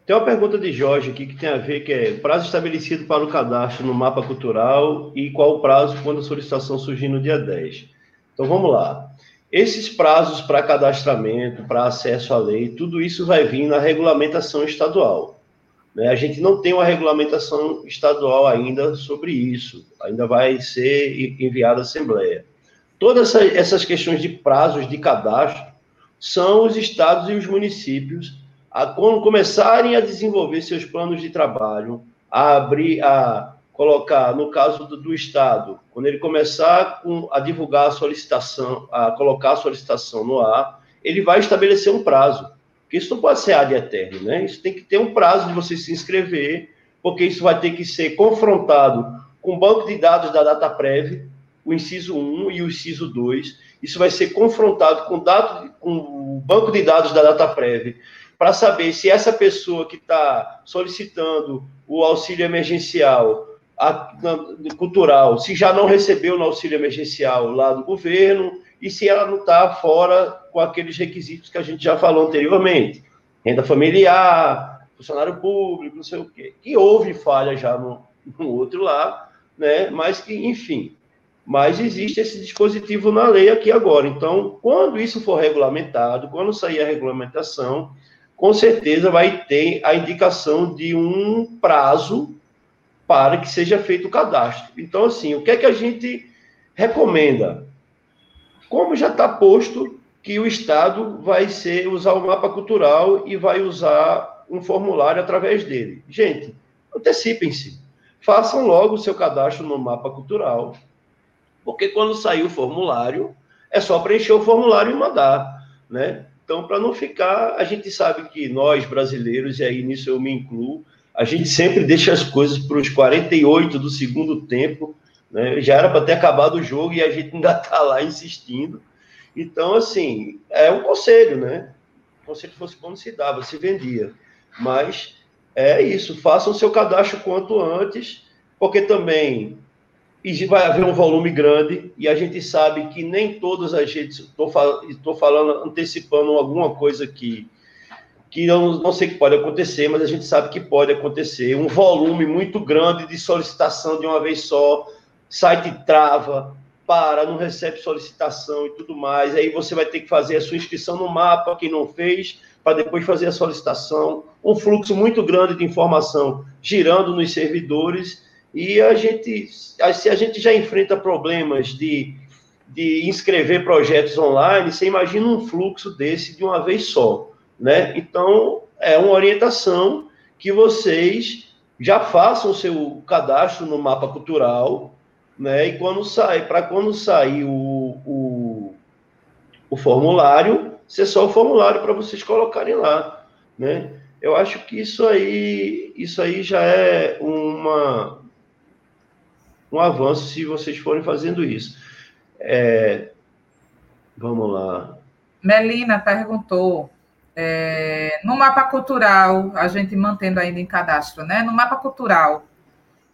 Tem uma pergunta de Jorge aqui que tem a ver que é prazo estabelecido para o cadastro no mapa cultural e qual o prazo quando a solicitação surgir no dia 10. Então vamos lá. Esses prazos para cadastramento, para acesso à lei, tudo isso vai vir na regulamentação estadual. Né? A gente não tem uma regulamentação estadual ainda sobre isso, ainda vai ser enviada à Assembleia. Todas essas questões de prazos de cadastro são os estados e os municípios a começarem a desenvolver seus planos de trabalho, a abrir, a colocar, no caso do, do Estado, quando ele começar com, a divulgar a solicitação, a colocar a solicitação no ar, ele vai estabelecer um prazo. Porque isso não pode ser ad eterno, né? Isso tem que ter um prazo de você se inscrever, porque isso vai ter que ser confrontado com o banco de dados da DataPrev, o inciso 1 e o inciso 2. Isso vai ser confrontado com, dado, com o banco de dados da DataPrev, para saber se essa pessoa que está solicitando o auxílio emergencial a, cultural, se já não recebeu no auxílio emergencial lá do governo e se ela não está fora com aqueles requisitos que a gente já falou anteriormente. Renda familiar, funcionário público, não sei o quê. Que houve falha já no, no outro lá, né? mas que, enfim. Mas existe esse dispositivo na lei aqui agora. Então, quando isso for regulamentado, quando sair a regulamentação, com certeza vai ter a indicação de um prazo para que seja feito o cadastro. Então, assim, o que é que a gente recomenda? Como já está posto que o Estado vai ser usar o mapa cultural e vai usar um formulário através dele. Gente, antecipem-se. Façam logo o seu cadastro no mapa cultural, porque quando sair o formulário, é só preencher o formulário e mandar, né? Então, para não ficar, a gente sabe que nós, brasileiros, e aí nisso eu me incluo, a gente sempre deixa as coisas para os 48 do segundo tempo, né? já era para ter acabado o jogo e a gente ainda está lá insistindo. Então, assim, é um conselho, né? O conselho fosse quando se dava, se vendia. Mas é isso, façam seu cadastro quanto antes, porque também vai haver um volume grande, e a gente sabe que nem todas as redes, estou fal falando, antecipando alguma coisa aqui, que não, não sei que pode acontecer, mas a gente sabe que pode acontecer, um volume muito grande de solicitação de uma vez só, site trava, para, não recebe solicitação e tudo mais, aí você vai ter que fazer a sua inscrição no mapa, quem não fez, para depois fazer a solicitação, um fluxo muito grande de informação girando nos servidores, e a gente, se a gente já enfrenta problemas de, de inscrever projetos online, você imagina um fluxo desse de uma vez só, né? Então, é uma orientação que vocês já façam o seu cadastro no mapa cultural, né? E quando sai, para quando sair o, o, o formulário, ser só o formulário para vocês colocarem lá, né? Eu acho que isso aí, isso aí já é uma, um avanço se vocês forem fazendo isso. É, vamos lá. Melina perguntou é, no mapa cultural, a gente mantendo ainda em cadastro, né? No mapa cultural,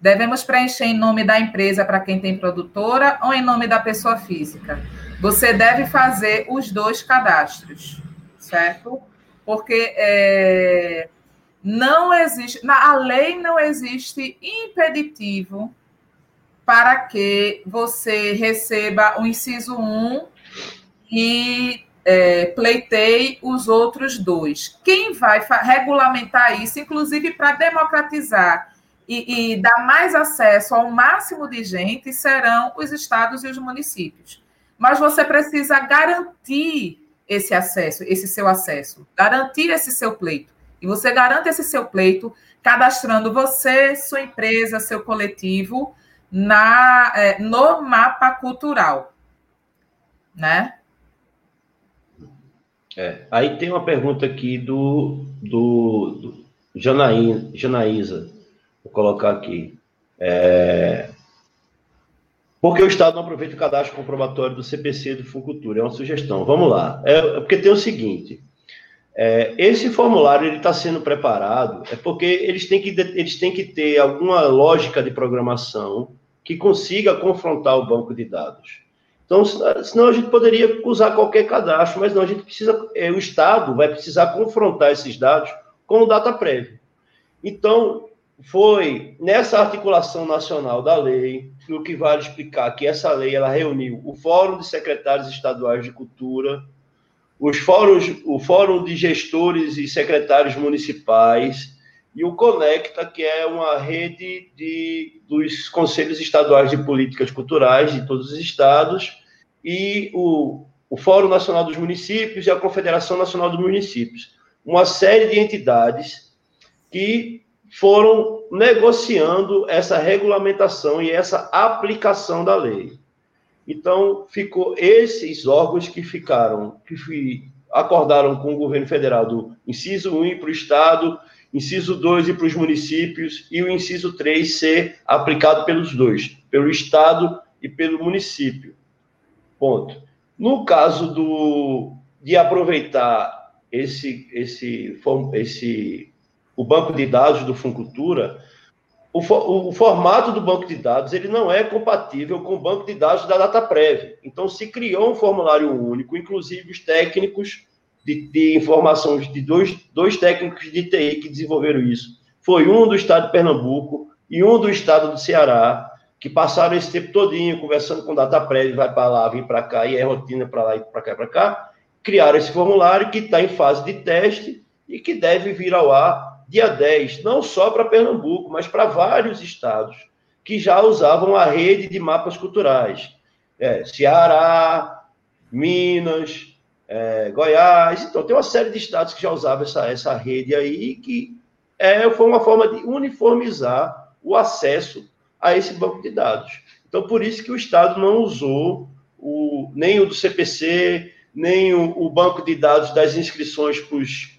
devemos preencher em nome da empresa para quem tem produtora ou em nome da pessoa física? Você deve fazer os dois cadastros, certo? Porque é, não existe, na lei não existe impeditivo para que você receba o inciso 1 e é, pleitei os outros dois. Quem vai regulamentar isso, inclusive para democratizar e, e, dar mais acesso ao máximo de gente, serão os estados e os municípios. Mas você precisa garantir esse acesso, esse seu acesso, garantir esse seu pleito. E você garante esse seu pleito cadastrando você, sua empresa, seu coletivo na, é, no mapa cultural, né? É, aí tem uma pergunta aqui do, do, do Janaí, Janaísa, vou colocar aqui. É, por que o Estado não aproveita o cadastro comprobatório do CPC do Funcultura? É uma sugestão. Vamos lá. É, é porque tem o seguinte: é, esse formulário ele está sendo preparado é porque eles têm, que, eles têm que ter alguma lógica de programação que consiga confrontar o banco de dados. Então, senão a gente poderia usar qualquer cadastro, mas não, a gente precisa, é, o Estado vai precisar confrontar esses dados com o data prévio. Então, foi nessa articulação nacional da lei, no que vale explicar que essa lei ela reuniu o Fórum de Secretários Estaduais de Cultura, os fóruns, o Fórum de Gestores e Secretários Municipais e o Conecta, que é uma rede de, dos Conselhos Estaduais de Políticas Culturais de todos os estados, e o, o Fórum Nacional dos Municípios e a Confederação Nacional dos Municípios. Uma série de entidades que foram negociando essa regulamentação e essa aplicação da lei. Então, ficou esses órgãos que ficaram, que acordaram com o governo federal do inciso 1 para o Estado, inciso 2 e para os municípios, e o inciso 3 ser aplicado pelos dois, pelo Estado e pelo município. Ponto. No caso do, de aproveitar esse, esse, esse, o banco de dados do Funcultura, o, o, formato do banco de dados ele não é compatível com o banco de dados da DataPrev. Então, se criou um formulário único, inclusive os técnicos de, de de dois, dois técnicos de TI que desenvolveram isso. Foi um do estado de Pernambuco e um do estado do Ceará, que passaram esse tempo todinho conversando com data prévia, vai para lá, vem para cá, e é rotina para lá e para cá, para cá, criaram esse formulário que está em fase de teste e que deve vir ao ar dia 10, não só para Pernambuco, mas para vários estados que já usavam a rede de mapas culturais. É, Ceará, Minas, é, Goiás, então tem uma série de estados que já usavam essa, essa rede aí, que é, foi uma forma de uniformizar o acesso a esse banco de dados. Então, por isso que o Estado não usou o, nem o do CPC, nem o, o banco de dados das inscrições para os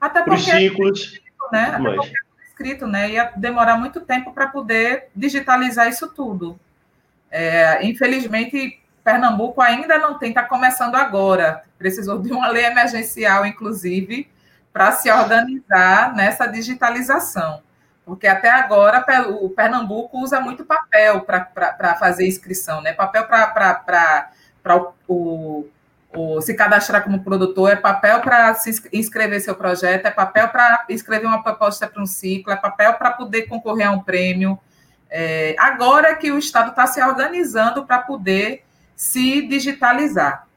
Até ciclos. Né? Até mas... porque é escrito, né? Ia demorar muito tempo para poder digitalizar isso tudo. É, infelizmente, Pernambuco ainda não tem, está começando agora. Precisou de uma lei emergencial, inclusive, para se organizar nessa digitalização. Porque até agora o Pernambuco usa muito papel para fazer inscrição, né? Papel para o, o, se cadastrar como produtor, é papel para se inscrever seu projeto, é papel para escrever uma proposta para um ciclo, é papel para poder concorrer a um prêmio. É, agora que o Estado está se organizando para poder se digitalizar,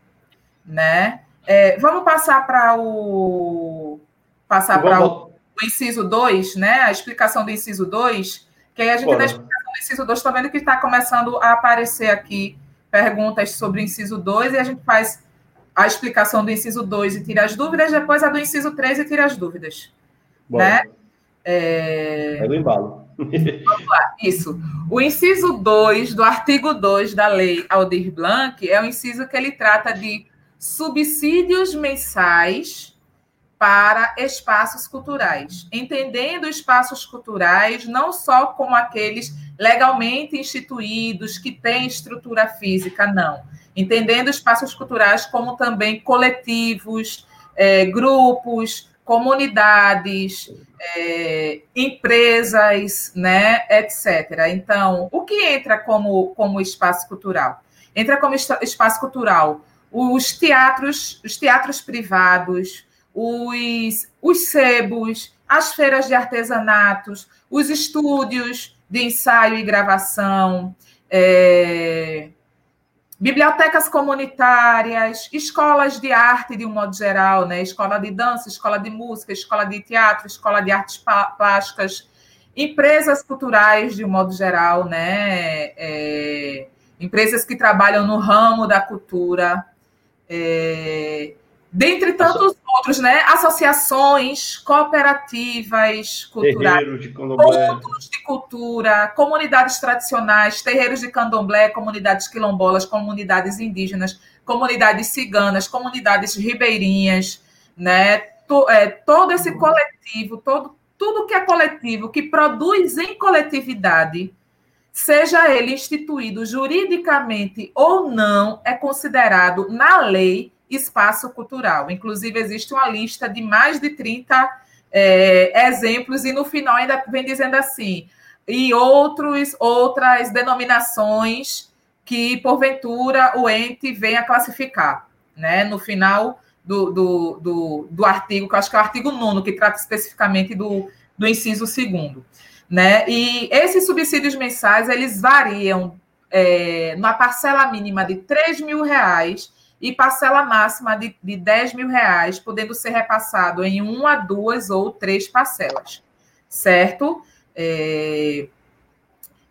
né? É, vamos passar para o passar para o, o, inciso 2, né? A explicação do inciso 2, que aí a gente, Bora. explicação do inciso 2, estou vendo que está começando a aparecer aqui perguntas sobre o inciso 2, e a gente faz a explicação do inciso 2 e tira as dúvidas, depois a do inciso 3 e tira as dúvidas. Bora. Né? É... é do embalo. Vamos lá, isso. O inciso 2 do artigo 2 da lei Aldir Blanc é o inciso que ele trata de subsídios mensais para espaços culturais, entendendo espaços culturais não só como aqueles legalmente instituídos que têm estrutura física, não. Entendendo espaços culturais como também coletivos, é, grupos, comunidades, é, empresas, né, etc. Então, o que entra como, como espaço cultural? Entra como espaço cultural os teatros, os teatros privados, os, os sebos, as feiras de artesanatos, os estúdios de ensaio e gravação, é, bibliotecas comunitárias, escolas de arte de um modo geral, né? Escola de dança, escola de música, escola de teatro, escola de artes plásticas, empresas culturais de um modo geral, né? É, empresas que trabalham no ramo da cultura, é, dentre tantos outros, né? Associações, cooperativas culturais, de pontos de cultura, comunidades tradicionais, terreiros de candomblé, comunidades quilombolas, comunidades indígenas, comunidades ciganas, comunidades ribeirinhas, né? É, todo esse coletivo, todo, tudo que é coletivo, que produz em coletividade, seja ele instituído juridicamente ou não, é considerado na lei espaço cultural. Inclusive, existe uma lista de mais de 30 é, exemplos, e no final ainda vem dizendo assim, e outros, outras denominações que, porventura, o ente venha classificar. Né? No final do, do, do, do artigo, que eu acho que é o artigo 9, que trata especificamente do, do inciso segundo. Né? E esses subsídios mensais, eles variam é, na parcela mínima de 3 mil reais e parcela máxima de, de 10 mil reais, podendo ser repassado em uma, duas ou três parcelas, certo? É,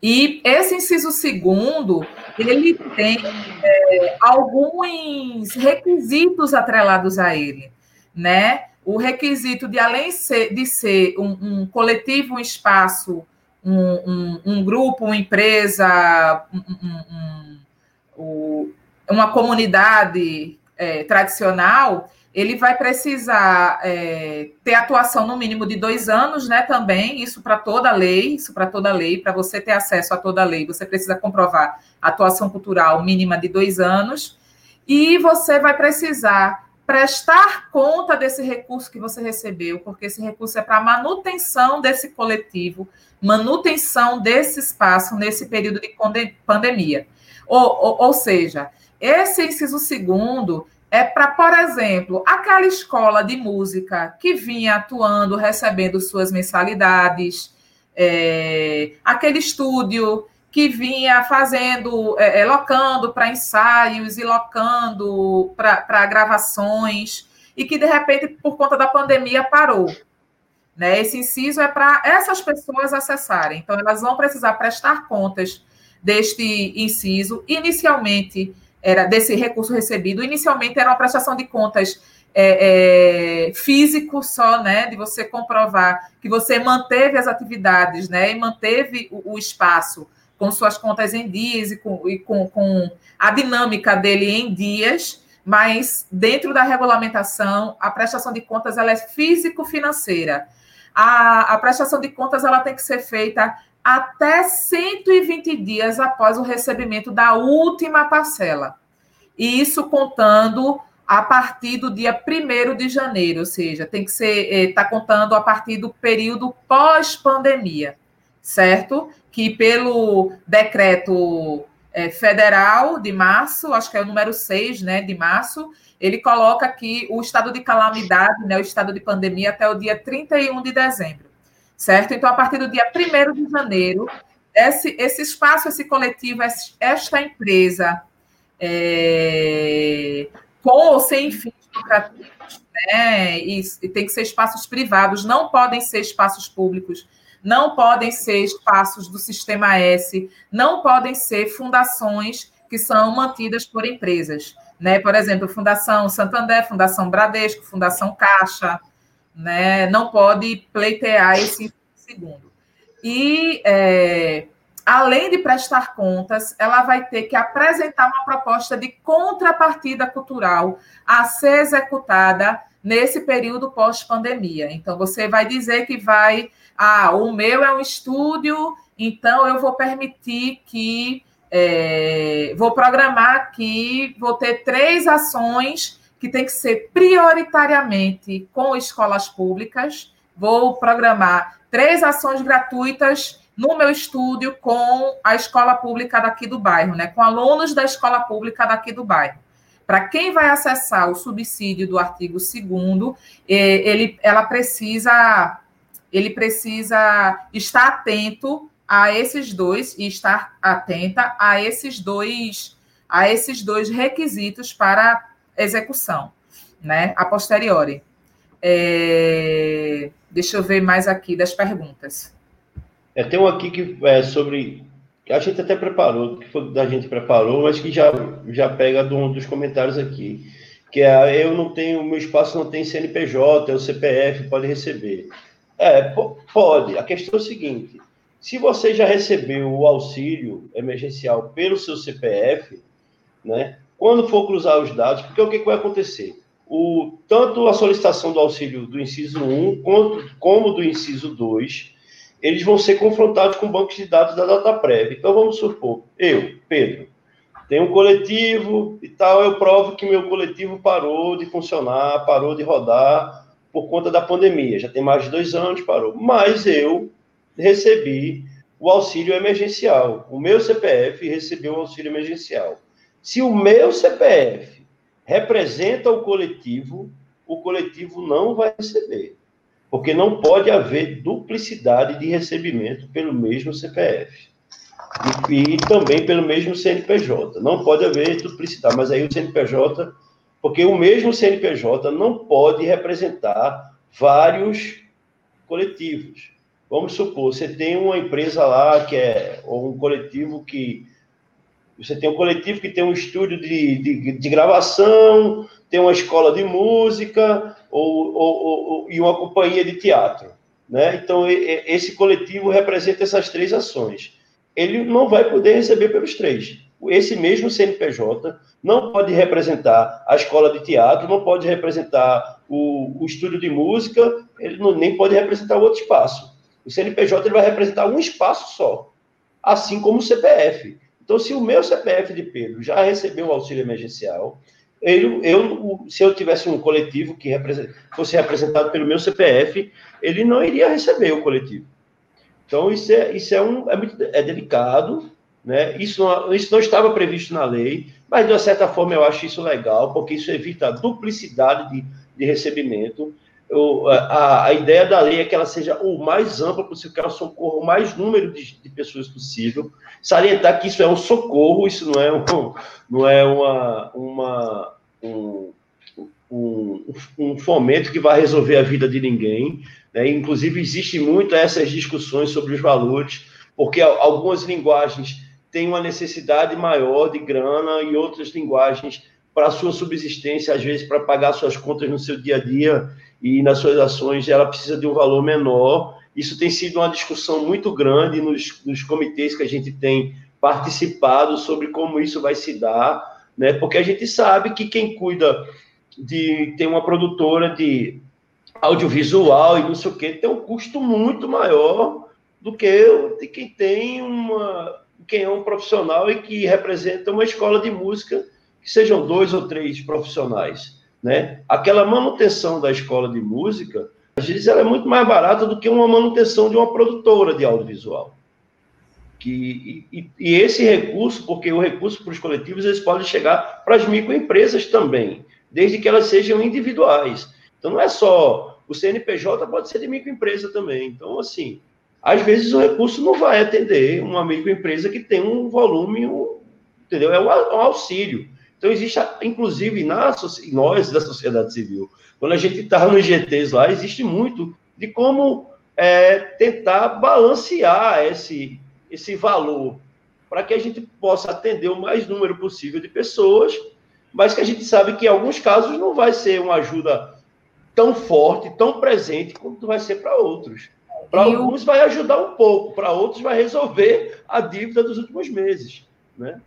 e esse inciso segundo, ele tem é, alguns requisitos atrelados a ele, né? o requisito de, além de ser um, um coletivo, um espaço, um, um, um grupo, uma empresa, uma comunidade é, tradicional, ele vai precisar é, ter atuação no mínimo de dois anos, né? Também, isso para toda lei, isso para toda lei, para você ter acesso a toda lei, você precisa comprovar atuação cultural mínima de dois anos, e você vai precisar prestar conta desse recurso que você recebeu, porque esse recurso é para manutenção desse coletivo, manutenção desse espaço nesse período de pandemia. Ou, ou, ou seja, esse inciso segundo é para, por exemplo, aquela escola de música que vinha atuando, recebendo suas mensalidades, é, aquele estúdio que vinha fazendo, é, é locando para ensaios e locando para gravações, e que de repente, por conta da pandemia, parou. Né? Esse inciso é para essas pessoas acessarem. Então, elas vão precisar prestar contas deste inciso. Inicialmente, era desse recurso recebido, inicialmente era uma prestação de contas é, é, físico só, né? De você comprovar que você manteve as atividades, né? E manteve o, o espaço com suas contas em dias e com, e com, com a dinâmica dele em dias, mas dentro da regulamentação, a prestação de contas ela é físico-financeira. A, a prestação de contas ela tem que ser feita até 120 dias após o recebimento da última parcela. Isso contando a partir do dia 1 de janeiro, ou seja, tem que ser, está eh, contando a partir do período pós-pandemia, certo? que pelo decreto é, federal de março, acho que é o número 6 né, de março, ele coloca que o estado de calamidade, né, o estado de pandemia, até o dia 31 de dezembro, certo? Então, a partir do dia 1 de janeiro, esse, esse espaço, esse coletivo, esta empresa, é, com ou sem fins lucrativos, né, e, e tem que ser espaços privados, não podem ser espaços públicos, não podem ser espaços do Sistema S, não podem ser fundações que são mantidas por empresas. Né? Por exemplo, Fundação Santander, Fundação Bradesco, Fundação Caixa, né? não pode pleitear esse segundo. E é, além de prestar contas, ela vai ter que apresentar uma proposta de contrapartida cultural a ser executada nesse período pós-pandemia. Então, você vai dizer que vai, ah, o meu é um estúdio, então eu vou permitir que, é, vou programar que vou ter três ações que tem que ser prioritariamente com escolas públicas, vou programar três ações gratuitas no meu estúdio com a escola pública daqui do bairro, né? Com alunos da escola pública daqui do bairro. Para quem vai acessar o subsídio do artigo 2 é, ele, ela precisa, ele precisa estar atento a esses dois e estar atenta a esses dois, a esses dois requisitos para execução, né? A posteriori. É, deixa eu ver mais aqui das perguntas. É, tem um aqui que é sobre. A gente até preparou, que foi da gente preparou, mas que já, já pega um dos comentários aqui. Que é eu não tenho, meu espaço não tem CNPJ, é o CPF, pode receber. É, pode. A questão é o seguinte: se você já recebeu o auxílio emergencial pelo seu CPF, né? Quando for cruzar os dados, porque o que, que vai acontecer? O, tanto a solicitação do auxílio do inciso 1 quanto, como do inciso 2 eles vão ser confrontados com bancos de dados da DataPrev. Então, vamos supor, eu, Pedro, tenho um coletivo e tal, eu provo que meu coletivo parou de funcionar, parou de rodar por conta da pandemia. Já tem mais de dois anos, parou. Mas eu recebi o auxílio emergencial. O meu CPF recebeu o auxílio emergencial. Se o meu CPF representa o coletivo, o coletivo não vai receber porque não pode haver duplicidade de recebimento pelo mesmo CPF. E, e, também pelo mesmo CNPJ. Não pode haver duplicidade, mas aí o CNPJ, porque o mesmo CNPJ não pode representar vários coletivos. Vamos supor, você tem uma empresa lá que é, ou um coletivo que. Você tem um coletivo que tem um estúdio de, de, de gravação, tem uma escola de música, ou, ou, ou, e uma companhia de teatro. Né? Então, esse coletivo representa essas três ações. Ele não vai poder receber pelos três. Esse mesmo CNPJ não pode representar a escola de teatro, não pode representar o, o estúdio de música, ele não, nem pode representar outro espaço. O CNPJ ele vai representar um espaço só, assim como o CPF. Então, se o meu CPF de Pedro já recebeu o auxílio emergencial, eu, eu, se eu tivesse um coletivo que fosse representado pelo meu CPF, ele não iria receber o coletivo. Então, isso é, isso é, um, é, muito, é delicado, né? Isso não, isso não estava previsto na lei, mas, de uma certa forma, eu acho isso legal, porque isso evita a duplicidade de, de recebimento. Eu, a, a, ideia da lei é que ela seja o mais ampla possível, que ela socorra o mais número de, de pessoas possível. Salientar que isso é um socorro, isso não é, um, não é uma, uma, um, um, um fomento que vai resolver a vida de ninguém. Né? Inclusive, existe muito essas discussões sobre os valores, porque algumas linguagens têm uma necessidade maior de grana e outras linguagens para a sua subsistência, às vezes para pagar suas contas no seu dia a dia e nas suas ações, ela precisa de um valor menor. Isso tem sido uma discussão muito grande nos, nos comitês que a gente tem participado sobre como isso vai se dar, né? Porque a gente sabe que quem cuida de tem uma produtora de audiovisual e não sei o que tem um custo muito maior do que de quem tem uma quem é um profissional e que representa uma escola de música que sejam dois ou três profissionais, né? Aquela manutenção da escola de música, às vezes ela é muito mais barata do que uma manutenção de uma produtora de audiovisual. Que, e, e, esse recurso, porque o recurso para os coletivos, eles podem chegar para as microempresas também, desde que elas sejam individuais. Então, não é só o CNPJ, pode ser de microempresa também. Então, assim, às vezes o recurso não vai atender uma microempresa que tem um volume, um, entendeu? É um, um auxílio. Então, existe, inclusive, na, nós da sociedade civil, quando a gente está nos GTs lá, existe muito de como é, tentar balancear esse, esse valor para que a gente possa atender o mais número possível de pessoas, mas que a gente sabe que em alguns casos não vai ser uma ajuda tão forte, tão presente, quanto vai ser para outros. Para alguns vai ajudar um pouco, para outros vai resolver a dívida dos últimos meses. Né?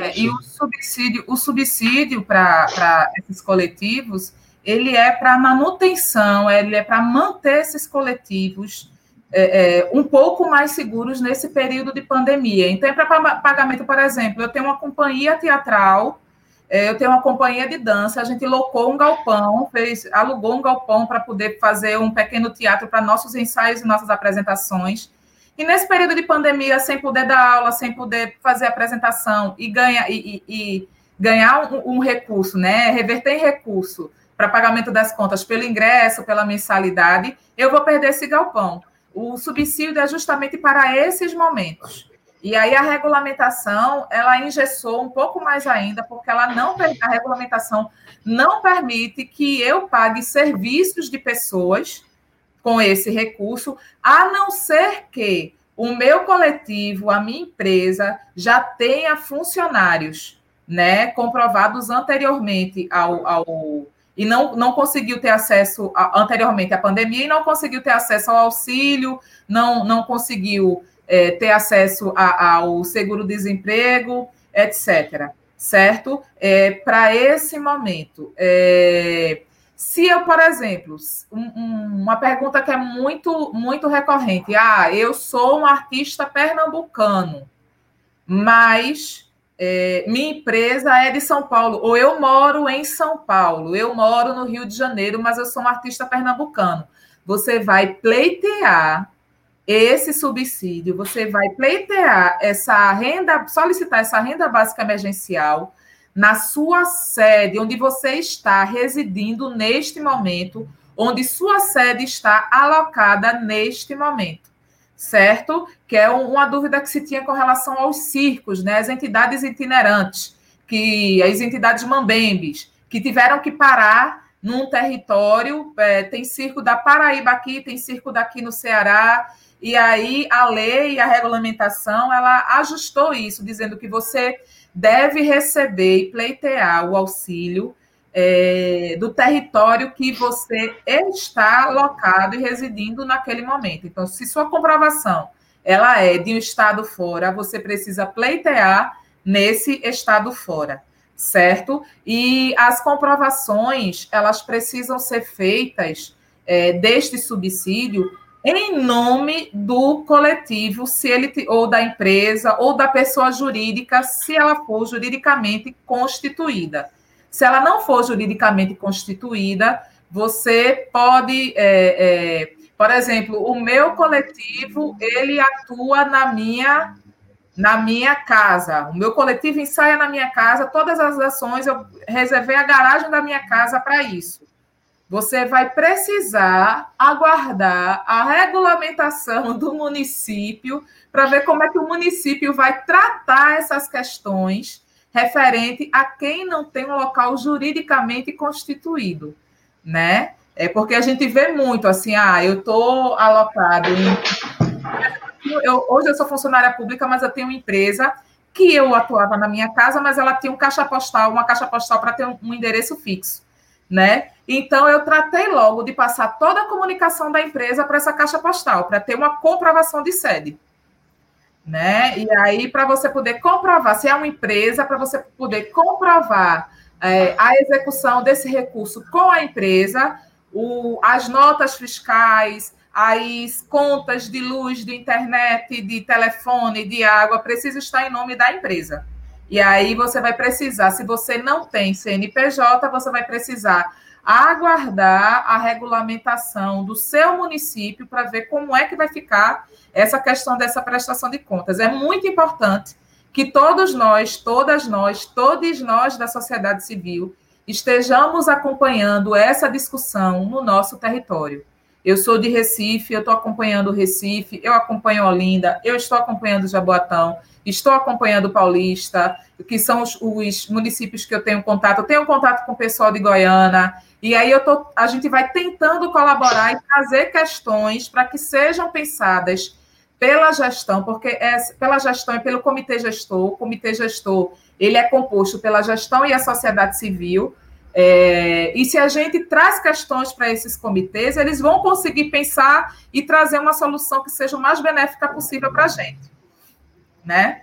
É, e o subsídio, o subsídio para esses coletivos, ele é para manutenção, ele é para manter esses coletivos é, é, um pouco mais seguros nesse período de pandemia. Então, é para pagamento, por exemplo, eu tenho uma companhia teatral, é, eu tenho uma companhia de dança, a gente locou um galpão, fez, alugou um galpão para poder fazer um pequeno teatro para nossos ensaios e nossas apresentações. E nesse período de pandemia, sem poder dar aula, sem poder fazer apresentação e, ganha, e, e, e ganhar um, um, recurso, né, reverter em recurso para pagamento das contas pelo ingresso, pela mensalidade, eu vou perder esse galpão. O subsídio é justamente para esses momentos. E aí a regulamentação, ela engessou um pouco mais ainda, porque ela não a regulamentação não permite que eu pague serviços de pessoas com esse recurso, a não ser que o meu coletivo, a minha empresa, já tenha funcionários, né, comprovados anteriormente ao, ao e não, não conseguiu ter acesso a, anteriormente à pandemia e não conseguiu ter acesso ao auxílio, não, não conseguiu é, ter acesso a, ao seguro-desemprego, etc. Certo? É, Para esse momento. É, se eu, por exemplo, um, um, uma pergunta que é muito, muito recorrente, ah, eu sou um artista pernambucano, mas é, minha empresa é de São Paulo, ou eu moro em São Paulo, eu moro no Rio de Janeiro, mas eu sou um artista pernambucano. Você vai pleitear esse subsídio, você vai pleitear essa renda, solicitar essa renda básica emergencial na sua sede, onde você está residindo neste momento, onde sua sede está alocada neste momento certo? Que é uma dúvida que se tinha com relação aos circos, né? As entidades itinerantes, que as entidades mambembes, que tiveram que parar num território, é, tem circo da Paraíba aqui, tem circo daqui no Ceará, e aí a lei e a regulamentação, ela ajustou isso, dizendo que você deve receber e pleitear o auxílio é, do território que você está alocado e residindo naquele momento. Então, se sua comprovação ela é de um estado fora, você precisa pleitear nesse estado fora, certo? E as comprovações elas precisam ser feitas é, deste subsídio em nome do coletivo, se ele ou da empresa ou da pessoa jurídica, se ela for juridicamente constituída. Se ela não for juridicamente constituída, você pode, é, é, por exemplo, o meu coletivo ele atua na minha na minha casa. O meu coletivo ensaia na minha casa todas as ações. Eu reservei a garagem da minha casa para isso. Você vai precisar aguardar a regulamentação do município para ver como é que o município vai tratar essas questões referente a quem não tem um local juridicamente constituído, né? É porque a gente vê muito assim, ah, eu estou alocado em. Eu, hoje eu sou funcionária pública, mas eu tenho uma empresa que eu atuava na minha casa, mas ela tinha um caixa postal, uma caixa postal para ter um, um endereço fixo, né? Então eu tratei logo de passar toda a comunicação da empresa para essa caixa postal, para ter uma comprovação de sede né? E aí, para você poder comprovar, se é uma empresa, para você poder comprovar é, a execução desse recurso com a empresa, o, as notas fiscais, as contas de luz, de internet, de telefone, de água, precisa estar em nome da empresa. E aí você vai precisar, se você não tem CNPJ, você vai precisar aguardar a regulamentação do seu município para ver como é que vai ficar essa questão dessa prestação de contas. É muito importante que todos nós, todas nós, todos nós da sociedade civil estejamos acompanhando essa discussão no nosso território. Eu sou de Recife, eu estou acompanhando o Recife, eu acompanho Olinda, eu estou acompanhando Jaboatão, estou acompanhando Paulista, que são os, os, municípios que eu tenho contato. Eu tenho contato com o pessoal de Goiânia, e aí eu tô, a gente vai tentando colaborar e trazer questões para que sejam pensadas pela gestão, porque é pela gestão e pelo comitê gestor. O comitê gestor ele é composto pela gestão e a sociedade civil. É, e se a gente traz questões para esses comitês, eles vão conseguir pensar e trazer uma solução que seja o mais benéfica possível para a gente. Né?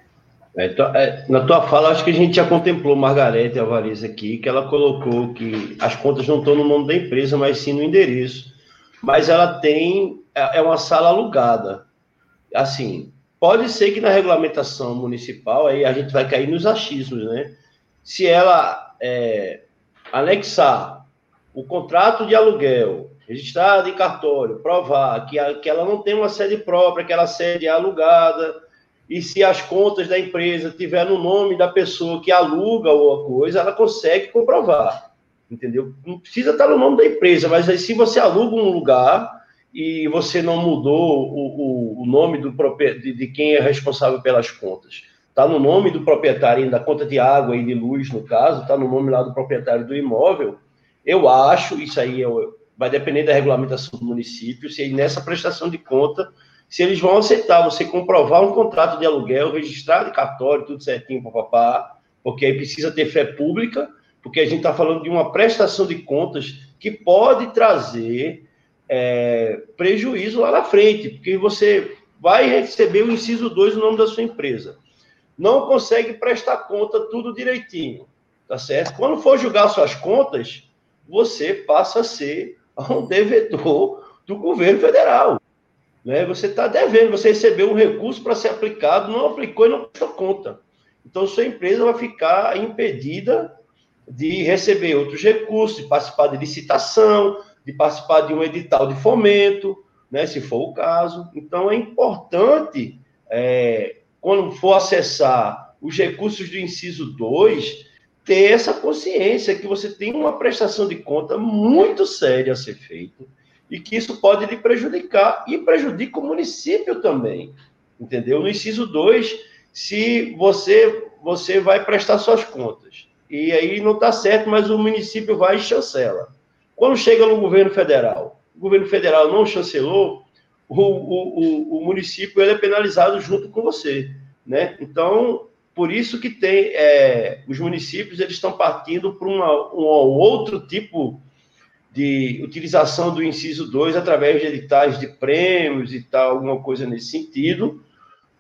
É, é, na tua fala, acho que a gente já contemplou Margarete Alvarez aqui, que ela colocou que as contas não estão no nome da empresa, mas sim no endereço. Mas ela tem, é, é uma sala alugada. Assim, pode ser que na regulamentação municipal, aí a gente vai cair nos achismos, né? Se ela é, anexar o contrato de aluguel registrado em cartório, provar que, a, que ela não tem uma sede própria, que ela sede é alugada, e se as contas da empresa tiver no nome da pessoa que aluga ou a coisa, ela consegue comprovar, entendeu? Não precisa estar no nome da empresa, mas aí se você aluga um lugar e você não mudou o, o, o nome do, de, de quem é responsável pelas contas, está no nome do proprietário da conta de água e de luz, no caso, está no nome lá do proprietário do imóvel, eu acho, isso aí é vai depender da regulamentação do município, se nessa prestação de conta, se eles vão aceitar você comprovar um contrato de aluguel, registrado em cartório, tudo certinho, papapá, porque aí precisa ter fé pública, porque a gente está falando de uma prestação de contas que pode trazer é, prejuízo lá na frente, porque você vai receber o inciso 2 no nome da sua empresa não consegue prestar conta tudo direitinho, tá certo? Quando for julgar suas contas, você passa a ser um devedor do governo federal. Né? Você está devendo, você recebeu um recurso para ser aplicado, não aplicou e não prestou conta. Então, sua empresa vai ficar impedida de receber outros recursos, de participar de licitação, de participar de um edital de fomento, né, se for o caso. Então, é importante é, quando for acessar os recursos do inciso 2, ter essa consciência que você tem uma prestação de conta muito séria a ser feita e que isso pode lhe prejudicar e prejudica o município também. Entendeu? No inciso 2, se você você vai prestar suas contas e aí não está certo, mas o município vai e chancela. Quando chega no governo federal, o governo federal não chancelou, o, o, o, município ele é penalizado junto com você, né? Então, por isso que tem é, os municípios eles estão partindo para um outro tipo de utilização do inciso 2 através de editais de prêmios e tal, alguma coisa nesse sentido,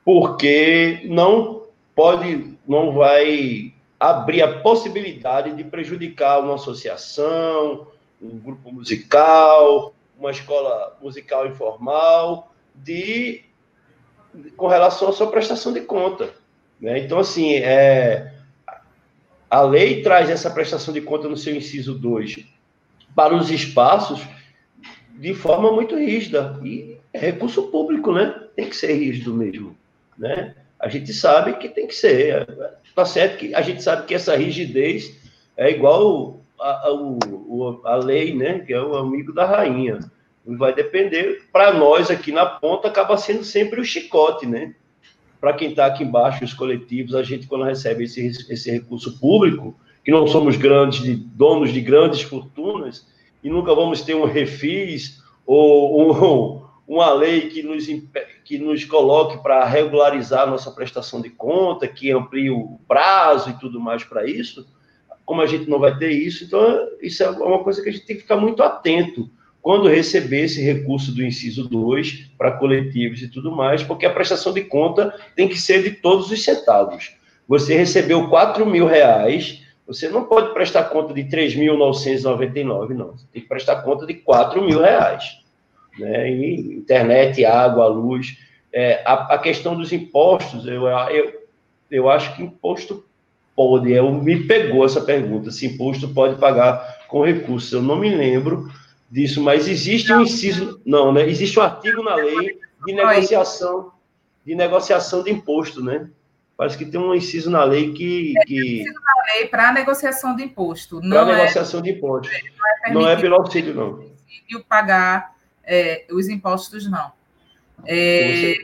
porque não pode, não vai abrir a possibilidade de prejudicar uma associação, um grupo musical, uma escola musical informal, de com relação à sua prestação de conta. Né? Então, assim, é, a lei traz essa prestação de conta no seu inciso 2 para os espaços de forma muito rígida. E é recurso público, né? Tem que ser rígido mesmo. Né? A gente sabe que tem que ser. Tá certo que a gente sabe que essa rigidez é igual a, a, a lei, né? Que é o amigo da rainha vai depender. Para nós aqui na ponta, acaba sendo sempre o chicote, né? Para quem está aqui embaixo, os coletivos, a gente, quando recebe esse, esse recurso público, que não somos grandes de, donos de grandes fortunas, e nunca vamos ter um refis ou um, uma lei que nos, que nos coloque para regularizar nossa prestação de conta, que amplie o prazo e tudo mais para isso, como a gente não vai ter isso, então isso é uma coisa que a gente tem que ficar muito atento quando receber esse recurso do inciso 2 para coletivos e tudo mais, porque a prestação de conta tem que ser de todos os centavos. Você recebeu 4 mil reais, você não pode prestar conta de 3.999, não. Você tem que prestar conta de 4 mil reais. Né? E internet, água, luz. É, a, a, questão dos impostos, eu, eu, eu acho que imposto pode, eu, me pegou essa pergunta, se imposto pode pagar com recursos. Eu não me lembro disso, mas existe um inciso, não, né? Existe um artigo na lei de negociação, de negociação de imposto, né? Parece que tem um inciso na lei que. que... Na lei para negociação de imposto. Para é negociação de imposto. Não é, não é pelo auxílio, não. E pagar é, os impostos, não. É,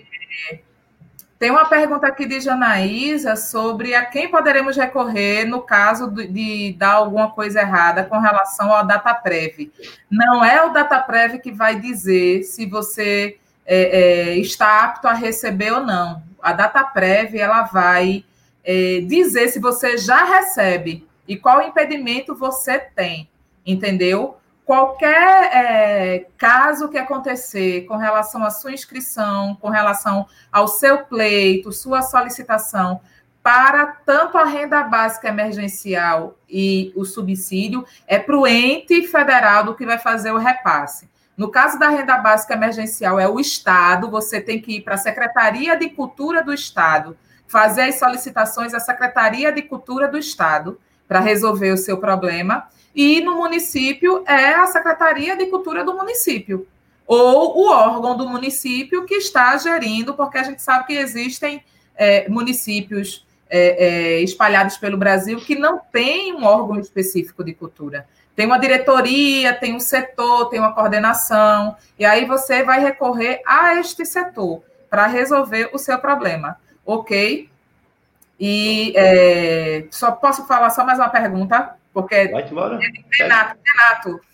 tem uma pergunta aqui de Janaísa sobre a quem poderemos recorrer no caso de, de dar alguma coisa errada com relação ao DataPrev. Não é o DataPrev que vai dizer se você é, é, está apto a receber ou não. A DataPrev ela vai é, dizer se você já recebe e qual impedimento você tem, entendeu? Qualquer é, caso que acontecer com relação à sua inscrição, com relação ao seu pleito, sua solicitação, para tanto a renda básica emergencial e o subsídio, é para o ente federal do que vai fazer o repasse. No caso da renda básica emergencial, é o Estado, você tem que ir para a Secretaria de Cultura do Estado, fazer as solicitações à Secretaria de Cultura do Estado para resolver o seu problema. E no município é a Secretaria de Cultura do município, ou o órgão do município que está gerindo, porque a gente sabe que existem é, municípios é, é, espalhados pelo Brasil que não tem um órgão específico de cultura. Tem uma diretoria, tem um setor, tem uma coordenação, e aí você vai recorrer a este setor para resolver o seu problema, ok? E é, só posso falar só mais uma pergunta, porque vai embora. Renato, Renato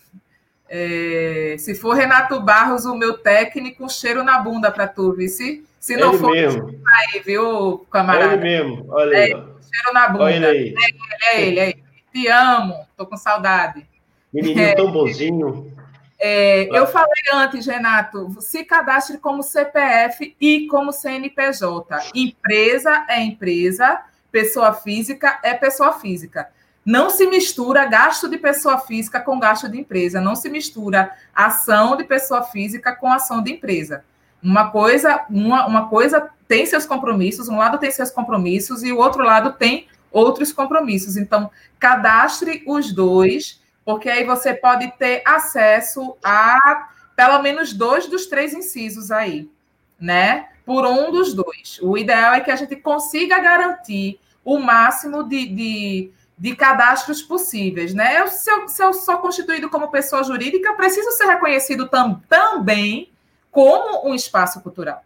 é, se for Renato Barros, o meu técnico, cheiro na bunda para tu, vice. Se não ele for, mesmo. aí, viu, camarada? É ele mesmo, olha aí. É, cheiro na bunda. Olha ele aí. É, ele, é ele. Te amo, tô com saudade. Menininho é, tão bonzinho. É, eu falei antes, Renato, se cadastre como CPF e como CNPJ. Empresa é empresa, pessoa física é pessoa física. Não se mistura gasto de pessoa física com gasto de empresa. Não se mistura ação de pessoa física com ação de empresa. Uma coisa, uma, uma coisa tem seus compromissos, um lado tem seus compromissos e o outro lado tem outros compromissos. Então, cadastre os dois, porque aí você pode ter acesso a pelo menos dois dos três incisos aí, né? Por um dos dois. O ideal é que a gente consiga garantir o máximo de, de de cadastros possíveis, né? Eu, se, eu, se eu sou constituído como pessoa jurídica, eu preciso ser reconhecido tam, também como um espaço cultural.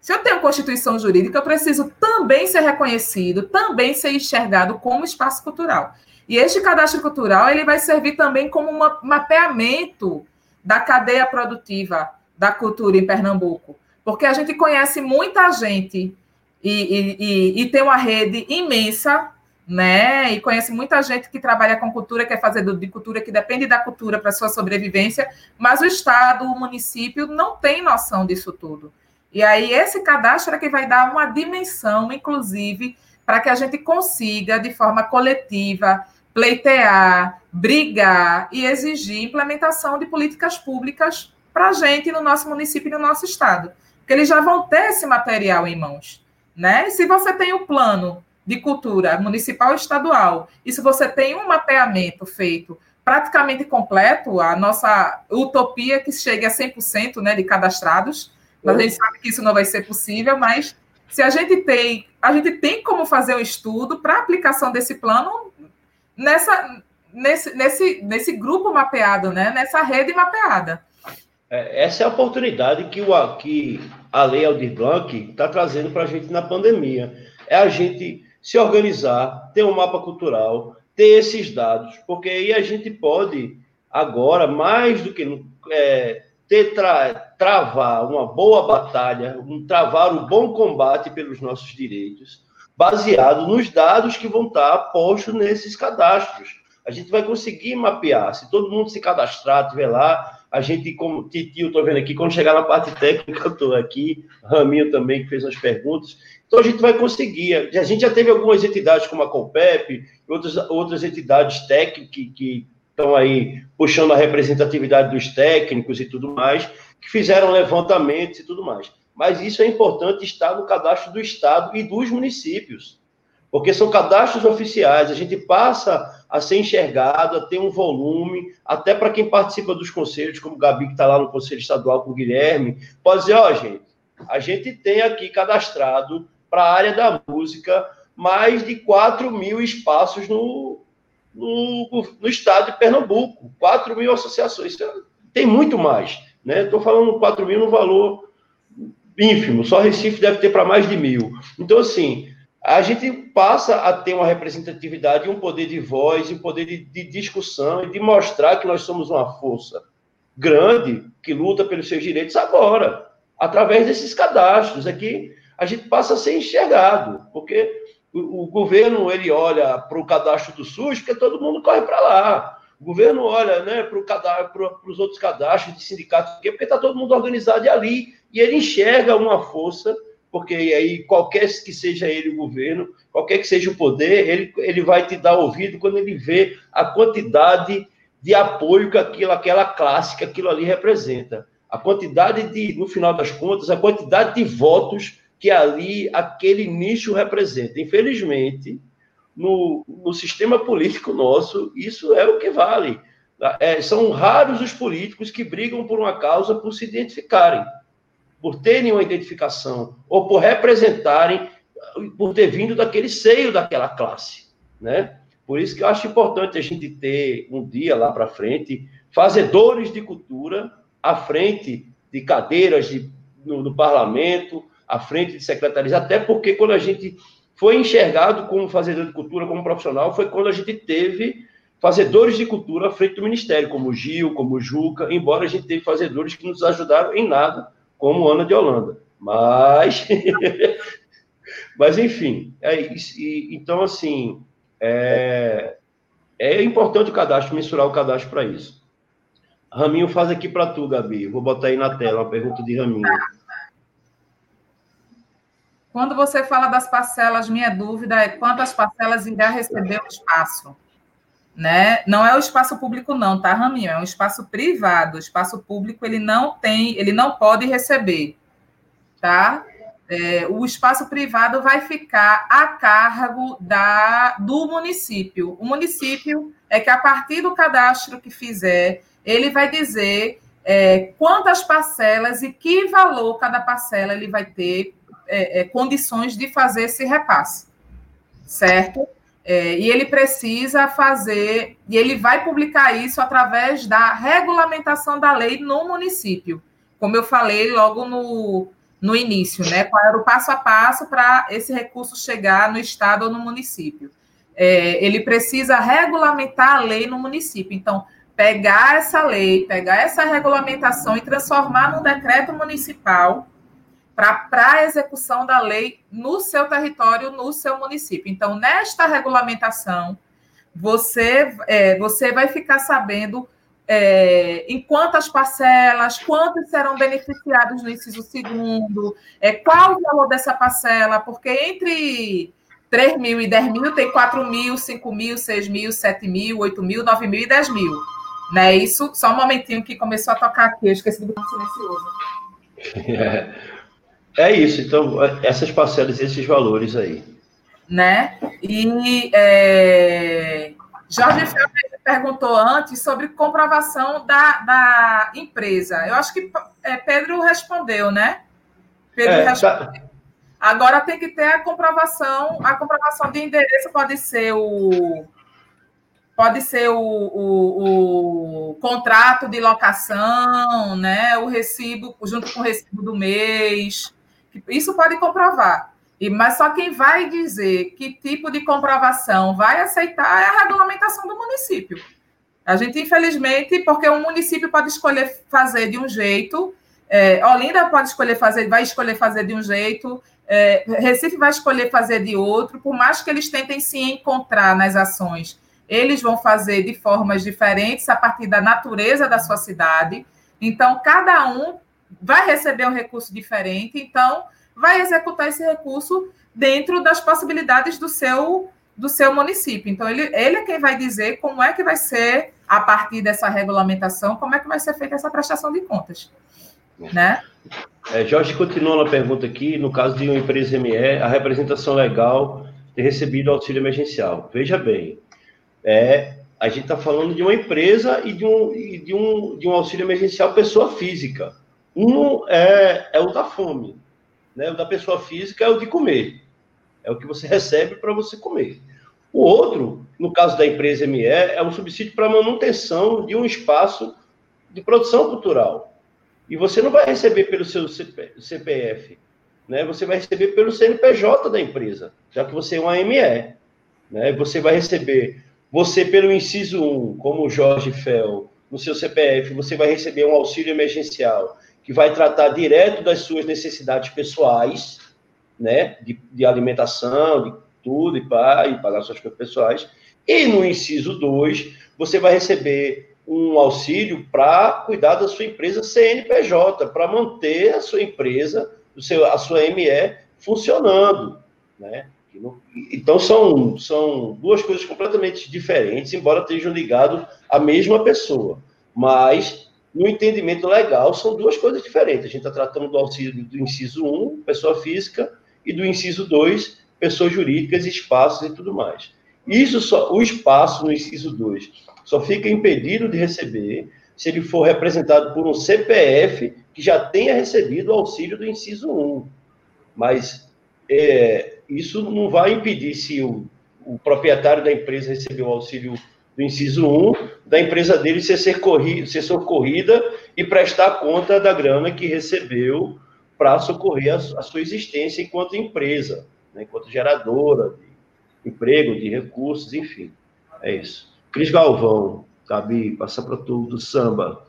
Se eu tenho constituição jurídica, eu preciso também ser reconhecido, também ser enxergado como espaço cultural. E este cadastro cultural ele vai servir também como um mapeamento da cadeia produtiva da cultura em Pernambuco, porque a gente conhece muita gente e, e, e, e tem uma rede imensa né? E conhece muita gente que trabalha com cultura, quer fazer de cultura, que depende da cultura para sua sobrevivência, mas o Estado, o município não tem noção disso tudo. E aí esse cadastro é que vai dar uma dimensão, inclusive, para que a gente consiga, de forma coletiva, pleitear, brigar e exigir implementação de políticas públicas para a gente no nosso município e no nosso estado. Porque eles já vão ter esse material em mãos. Né? E se você tem o plano de cultura municipal e estadual, e se você tem um mapeamento feito praticamente completo, a nossa utopia é que chegue a 100% né, de cadastrados, mas a gente sabe que isso não vai ser possível, mas se a gente tem, a gente tem como fazer um estudo para aplicação desse plano nessa, nesse, nesse, nesse grupo mapeado, né, nessa rede mapeada. É, essa é a oportunidade que, o, que a Lei Aldir Blanc está trazendo para a gente na pandemia. É a gente se organizar, ter um mapa cultural, ter esses dados, porque aí a gente pode, agora, mais do que é, ter tra travar uma boa batalha, um, travar um bom combate pelos nossos direitos, baseado nos dados que vão estar postos nesses cadastros. A gente vai conseguir mapear. Se todo mundo se cadastrar, tiver lá, a gente, como Titio, estou vendo aqui, quando chegar na parte técnica, estou aqui, Raminho também, que fez as perguntas, então a gente vai conseguir. A gente já teve algumas entidades como a Compep, outras, outras entidades técnicas que estão aí puxando a representatividade dos técnicos e tudo mais, que fizeram levantamentos e tudo mais. Mas isso é importante estar no cadastro do Estado e dos municípios, porque são cadastros oficiais, a gente passa a ser enxergado, a ter um volume, até para quem participa dos conselhos, como o Gabi, que está lá no Conselho Estadual com o Guilherme, pode dizer, ó, oh, gente, a gente tem aqui cadastrado para a área da música mais de 4 mil espaços no, no, no, estado de Pernambuco. 4 mil associações. É, tem muito mais. Né? Estou falando 4 mil no valor ínfimo. Só Recife deve ter para mais de mil. Então, assim, a gente passa a ter uma representatividade, um poder de voz, um poder de, de discussão e de mostrar que nós somos uma força grande que luta pelos seus direitos agora, através desses cadastros. Aqui a gente passa a ser enxergado, porque O, o governo ele olha para o cadastro do SUS, porque todo mundo corre para lá. O governo olha né, para os outros cadastros de sindicatos, porque está todo mundo organizado ali, e ele enxerga uma força, porque aí qualquer que seja ele o governo, qualquer que seja o poder, ele, ele vai te dar ouvido quando ele vê a quantidade de apoio que aquilo, aquela classe, que aquilo ali representa. A quantidade de, no final das contas, a quantidade de votos que ali aquele nicho representa. Infelizmente, no, no sistema político nosso, isso é o que vale. É, são raros os políticos que brigam por uma causa por se identificarem, por terem uma identificação, ou por representarem, por ter vindo daquele seio daquela classe, né? Por isso que eu acho importante a gente ter um dia lá para frente fazedores de cultura à frente de cadeiras de, no, no, parlamento, à frente de secretarias, até porque quando a gente foi enxergado como fazedor de cultura, como profissional, foi quando a gente teve fazedores de cultura à frente do ministério, como Gil, como Juca, embora a gente teve fazedores que nos ajudaram em nada, como Ana de Holanda. Mas, mas enfim, é. E, então, assim, é, é importante o cadastro, mensurar o cadastro para isso. Raminho faz aqui para tu, Gabi. Vou botar aí na tela uma pergunta de Raminho. Quando você fala das parcelas, minha dúvida é quantas parcelas irá receber o espaço? Né? Não é o espaço público, não, tá, Raminho? É um espaço privado. O espaço público ele não tem, ele não pode receber, tá? É, o espaço privado vai ficar a cargo da, do município. O município é que, a partir do cadastro que fizer, ele vai dizer é, quantas parcelas e que valor cada parcela ele vai ter é, é condições de fazer esse repasse, certo? É, e ele precisa fazer, e ele vai publicar isso através da regulamentação da lei no município. Como eu falei logo no, no início, né? Qual era o passo a passo para esse recurso chegar no estado ou no município? É, ele precisa regulamentar a lei no município. Então, pegar essa lei, pegar essa regulamentação e transformar num decreto municipal para a execução da lei no seu território, no seu município. Então, nesta regulamentação, você, é, você vai ficar sabendo é, em quantas parcelas, quantos serão beneficiados no inciso segundo, é, qual o valor dessa parcela, porque entre 3 mil e 10 mil tem 4 mil, 5 mil, 6 mil, 7 mil, 8 mil, 9 mil e 10 mil. Né? Isso, só um momentinho que começou a tocar aqui, eu esqueci do botão silencioso. É, é isso, então, essas parcelas, esses valores aí. Né? E é, Jorge perguntou antes sobre comprovação da, da empresa. Eu acho que é, Pedro respondeu, né? Pedro é, respondeu. Tá... Agora tem que ter a comprovação. A comprovação de endereço pode ser o pode ser o, o, o, contrato de locação, né? O recibo junto com o recibo do mês. Isso pode comprovar. E, mas só quem vai dizer que tipo de comprovação vai aceitar é a regulamentação do município. A gente, infelizmente, porque o município pode escolher fazer de um jeito, é, Olinda pode escolher fazer, vai escolher fazer de um jeito, é, Recife vai escolher fazer de outro, por mais que eles tentem se encontrar nas ações, eles vão fazer de formas diferentes a partir da natureza da sua cidade. Então, cada um vai receber um recurso diferente. Então, vai executar esse recurso dentro das possibilidades do seu do seu município. Então, ele, ele é quem vai dizer como é que vai ser, a partir dessa regulamentação, como é que vai ser feita essa prestação de contas. Né? É, Jorge continua na pergunta aqui, no caso de uma empresa ME, a representação legal ter recebido auxílio emergencial. Veja bem, é, a gente está falando de uma empresa e de um, e de, um, de um auxílio emergencial pessoa física. Um é, é o da fome, né? O da pessoa física é o de comer. É o que você recebe para você comer. O outro, no caso da empresa ME, é um subsídio para manutenção de um espaço de produção cultural. E você não vai receber pelo seu CPF, né? Você vai receber pelo CNPJ da empresa, já que você é uma ME, né? Você vai receber, você pelo inciso 1, como o Jorge Fel, no seu CPF, você vai receber um auxílio emergencial que vai tratar direto das suas necessidades pessoais, né, de, de alimentação, de tudo e, pá, e pagar suas coisas pessoais. E no inciso 2, você vai receber um auxílio para cuidar da sua empresa CNPJ, para manter a sua empresa, o seu, a sua ME funcionando. Né? Então, são, são duas coisas completamente diferentes, embora estejam ligados à mesma pessoa. Mas, no entendimento legal, são duas coisas diferentes. A gente está tratando do auxílio do inciso 1, pessoa física, e do inciso 2, pessoas jurídicas, espaços e tudo mais. Isso só, o espaço no inciso 2 só fica impedido de receber se ele for representado por um CPF que já tenha recebido o auxílio do inciso 1. Mas é, isso não vai impedir se o, o proprietário da empresa receber o auxílio do inciso 1, da empresa dele ser, ser, corri, ser socorrida e prestar conta da grana que recebeu para socorrer a, a, sua existência enquanto empresa, né, enquanto geradora de emprego, de recursos, enfim. É isso. Cris Galvão, Gabi, passa para tudo, samba.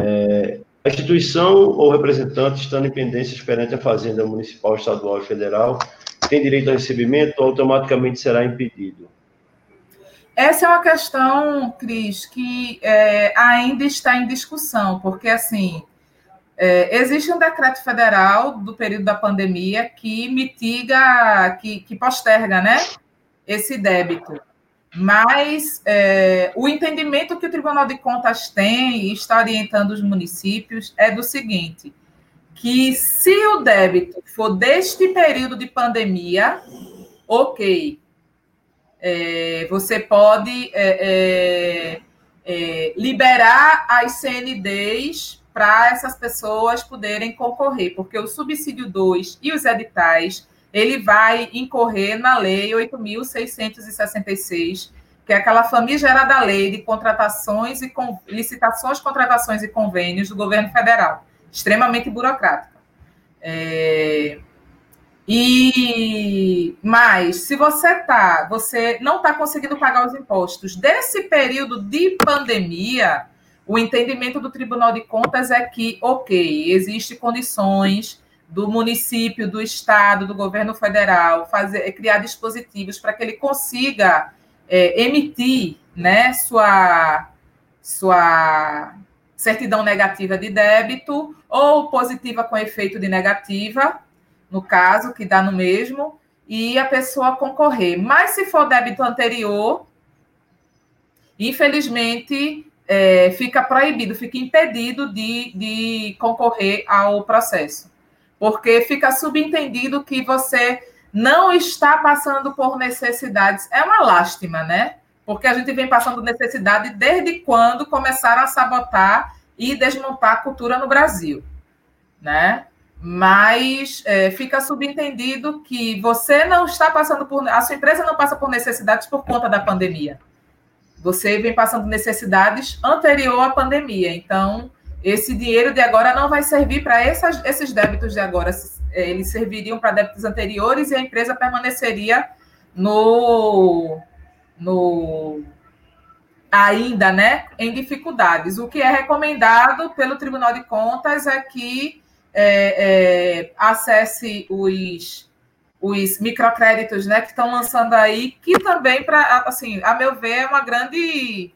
É, a instituição ou representante estando em pendências perante a Fazenda Municipal, Estadual e Federal tem direito ao recebimento ou automaticamente será impedido? Essa é uma questão, Cris, que é, ainda está em discussão, porque, assim, é, existe um decreto federal do período da pandemia que mitiga, que, que posterga, né, esse débito. Mas é, o entendimento que o Tribunal de Contas tem e está orientando os municípios é do seguinte: que se o débito for deste período de pandemia, ok, é, você pode é, é, é liberar as CNDs para essas pessoas poderem concorrer, porque o subsídio 2 e os editais, ele vai incorrer na lei 8.666, que é aquela famigerada lei de contratações e licitações, contratações e convênios do governo federal extremamente burocrática. É, e mas se você tá, você não está conseguindo pagar os impostos desse período de pandemia, o entendimento do Tribunal de Contas é que, ok, existem condições do município, do estado, do governo federal fazer criar dispositivos para que ele consiga é, emitir, né, sua sua certidão negativa de débito ou positiva com efeito de negativa, no caso, que dá no mesmo, e a pessoa concorrer. Mas se for débito anterior, infelizmente, é, fica proibido, fica impedido de, de concorrer ao processo. Porque fica subentendido que você não está passando por necessidades. É uma lástima, né? porque a gente vem passando necessidade desde quando começaram a sabotar e desmontar a cultura no Brasil, né? Mas é, fica subentendido que você não está passando por. A sua empresa não passa por necessidades por conta da pandemia. Você vem passando necessidades anterior à pandemia. Então, esse dinheiro de agora não vai servir para esses débitos de agora. É, eles serviriam para débitos anteriores e a empresa permaneceria no no ainda, né, em dificuldades. O que é recomendado pelo Tribunal de Contas é que é, é, acesse os, os microcréditos, né, que estão lançando aí, que também, para, assim, a meu ver, é uma grande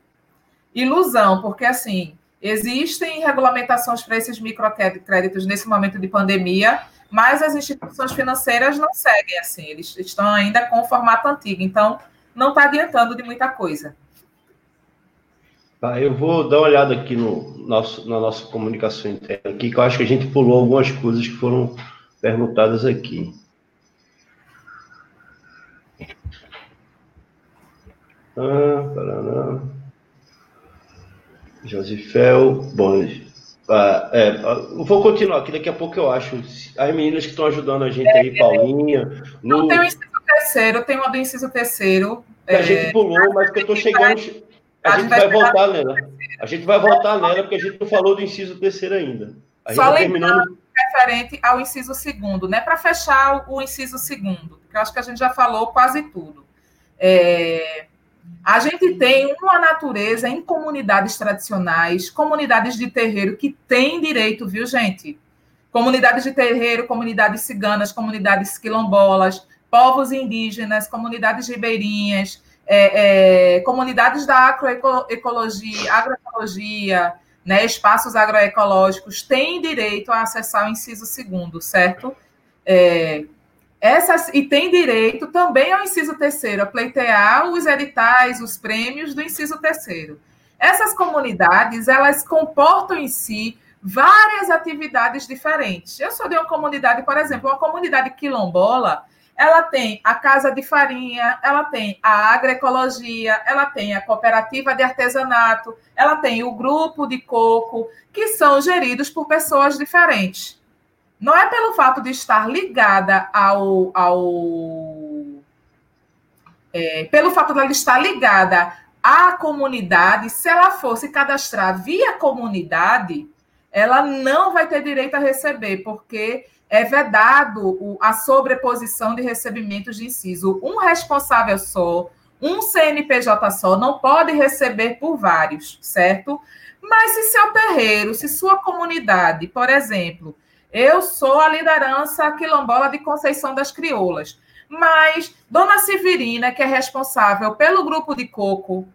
ilusão, porque, assim, existem regulamentações para esses microcréditos nesse momento de pandemia, mas as instituições financeiras não seguem assim, eles estão ainda com o formato antigo. Então, não está adiantando de muita coisa. Tá, eu vou dar uma olhada aqui no nosso, na nossa comunicação interna aqui, que eu acho que a gente pulou algumas coisas que foram perguntadas aqui. Ah, paraná. Josifel, bom, ah, é, vou continuar aqui, daqui a pouco eu acho. As meninas que estão ajudando a gente aí, Paulinha. Não Lu... tem o inciso terceiro, tem uma do inciso terceiro. Que a gente é, pulou, mas que eu estou chegando. A, a gente vai, vai voltar nela. A gente vai voltar nela, porque a gente não falou do inciso terceiro ainda. A Só tá terminando... referente ao inciso segundo, né? Para fechar o inciso segundo, que eu acho que a gente já falou quase tudo. É, a gente tem uma natureza em comunidades tradicionais, comunidades de terreiro que têm direito, viu, gente? Comunidades de terreiro, comunidades ciganas, comunidades quilombolas, povos indígenas, comunidades ribeirinhas, é, é, comunidades da agroecologia, agroecologia né, espaços agroecológicos têm direito a acessar o inciso segundo, certo? É, essas, e tem direito também ao inciso terceiro, a pleitear os editais, os prêmios do inciso terceiro. Essas comunidades, elas comportam em si várias atividades diferentes. Eu sou de uma comunidade, por exemplo, uma comunidade quilombola, ela tem a casa de farinha, ela tem a agroecologia, ela tem a cooperativa de artesanato, ela tem o grupo de coco, que são geridos por pessoas diferentes. Não é pelo fato de estar ligada ao. ao é, pelo fato de ela estar ligada à comunidade, se ela fosse cadastrar via comunidade, ela não vai ter direito a receber, porque é vedado a sobreposição de recebimentos de inciso. Um responsável só, um CNPJ só, não pode receber por vários, certo? Mas se seu terreiro, se sua comunidade, por exemplo, eu sou a liderança quilombola de Conceição das Crioulas, mas Dona Severina, que é responsável pelo grupo de coco,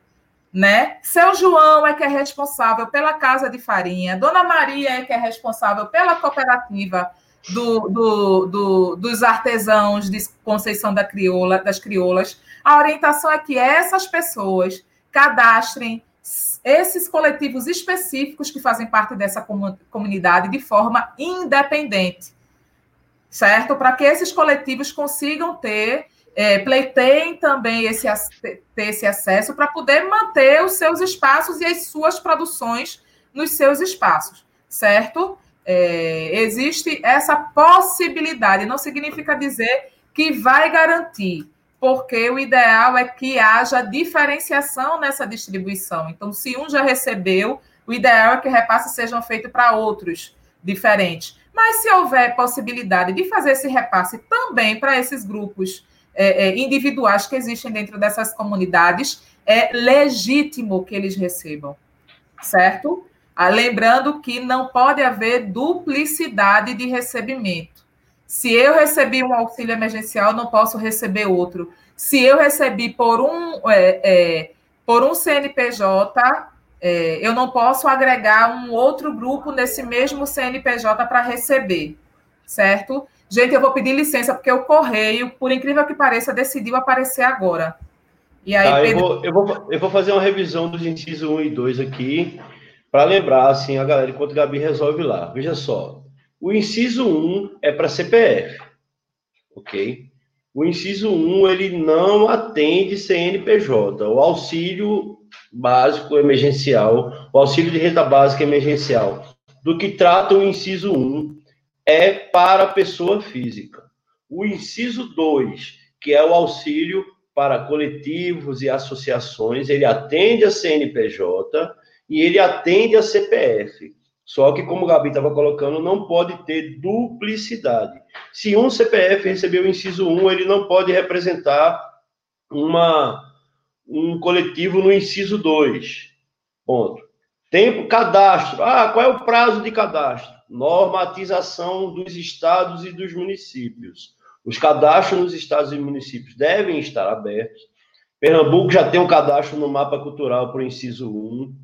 né? Seu João é que é responsável pela casa de farinha, Dona Maria é que é responsável pela cooperativa do, do, do, dos artesãos de Conceição da Crioula, das Crioulas, a orientação é que essas pessoas cadastrem esses coletivos específicos que fazem parte dessa comunidade de forma independente, certo? Para que esses coletivos consigam ter, é, pleiteiem também esse, ter esse acesso para poder manter os seus espaços e as suas produções nos seus espaços, certo? É, existe essa possibilidade, não significa dizer que vai garantir, porque o ideal é que haja diferenciação nessa distribuição. Então, se um já recebeu, o ideal é que repasses sejam feitos para outros diferentes. Mas se houver possibilidade de fazer esse repasse também para esses grupos é, é, individuais que existem dentro dessas comunidades, é legítimo que eles recebam, certo? Ah, lembrando que não pode haver duplicidade de recebimento. Se eu recebi um auxílio emergencial, não posso receber outro. Se eu recebi por um, é, é, por um CNPJ, é, eu não posso agregar um outro grupo nesse mesmo CNPJ para receber, certo? Gente, eu vou pedir licença, porque o correio, por incrível que pareça, decidiu aparecer agora. E aí, tá, Pedro... eu, vou, eu, vou, eu vou fazer uma revisão dos incisos 1 e 2 aqui para lembrar assim a galera enquanto o Gabi resolve lá. Veja só, o inciso 1 é para CPF, ok? O inciso 1 ele não atende CNPJ, o auxílio básico emergencial, o auxílio de renda básica emergencial, do que trata o inciso 1 é para pessoa física. O inciso 2, que é o auxílio para coletivos e associações, ele atende a CNPJ e ele atende a CPF. Só que, como o Gabi estava colocando, não pode ter duplicidade. Se um CPF recebeu o inciso 1, ele não pode representar uma, um coletivo no inciso 2. Ponto. Tempo, cadastro. Ah, qual é o prazo de cadastro? Normatização dos estados e dos municípios. Os cadastros nos estados e municípios devem estar abertos. Pernambuco já tem um cadastro no mapa cultural para o inciso 1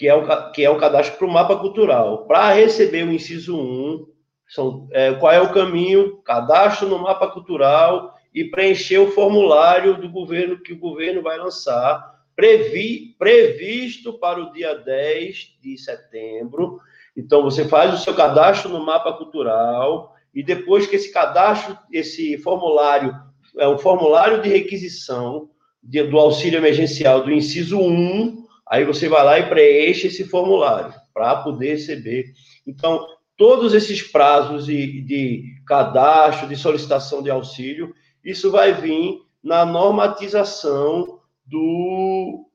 que é o, que é o cadastro para o mapa cultural. Para receber o inciso 1, são, é, qual é o caminho? Cadastro no mapa cultural e preencher o formulário do governo que o governo vai lançar, previ, previsto para o dia 10 de setembro. Então, você faz o seu cadastro no mapa cultural e depois que esse cadastro, esse formulário, é um formulário de requisição de, do auxílio emergencial do inciso 1, Aí você vai lá e preenche esse formulário para poder receber. Então, todos esses prazos de, de cadastro, de solicitação de auxílio, isso vai vir na normatização do,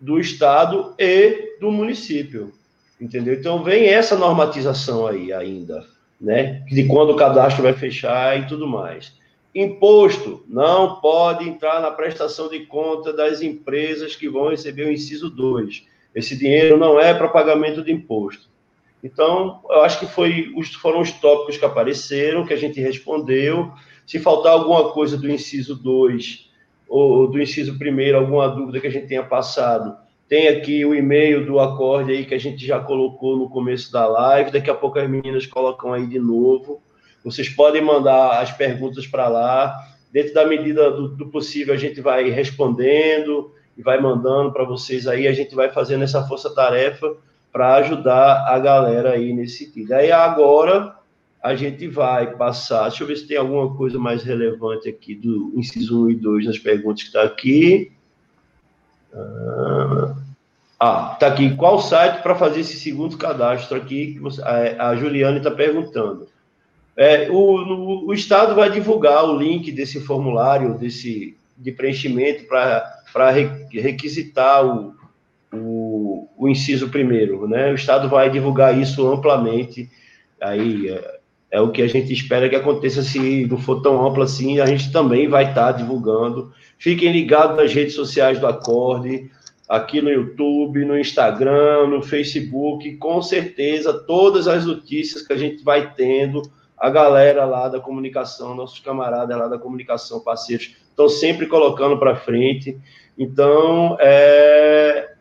do Estado e do município. Entendeu? Então, vem essa normatização aí ainda, né? De quando o cadastro vai fechar e tudo mais. Imposto não pode entrar na prestação de conta das empresas que vão receber o inciso 2. Esse dinheiro não é para pagamento de imposto. Então, eu acho que foi, foram os tópicos que apareceram, que a gente respondeu. Se faltar alguma coisa do inciso 2 ou do inciso 1, alguma dúvida que a gente tenha passado, tem aqui o e-mail do acorde aí que a gente já colocou no começo da live. Daqui a pouco as meninas colocam aí de novo. Vocês podem mandar as perguntas para lá. Dentro da medida do, do, possível, a gente vai respondendo e vai mandando para vocês aí. A gente vai fazendo essa força-tarefa para ajudar a galera aí nesse sentido. Aí agora a gente vai passar. Deixa eu ver se tem alguma coisa mais relevante aqui do inciso 1 e 2 nas perguntas que está aqui. Ah, está aqui. Qual site para fazer esse segundo cadastro aqui? Que você, a, a Juliane está perguntando. É, o, o, Estado vai divulgar o link desse formulário, desse de preenchimento para requisitar o, o, o, inciso primeiro, né? O Estado vai divulgar isso amplamente. Aí é, é, o que a gente espera que aconteça. Se não for tão amplo assim, a gente também vai estar tá divulgando. Fiquem ligados nas redes sociais do Acorde, aqui no YouTube, no Instagram, no Facebook. Com certeza, todas as notícias que a gente vai tendo a galera lá da comunicação, nossos camaradas lá da comunicação, parceiros, estão sempre colocando para frente. Então, é...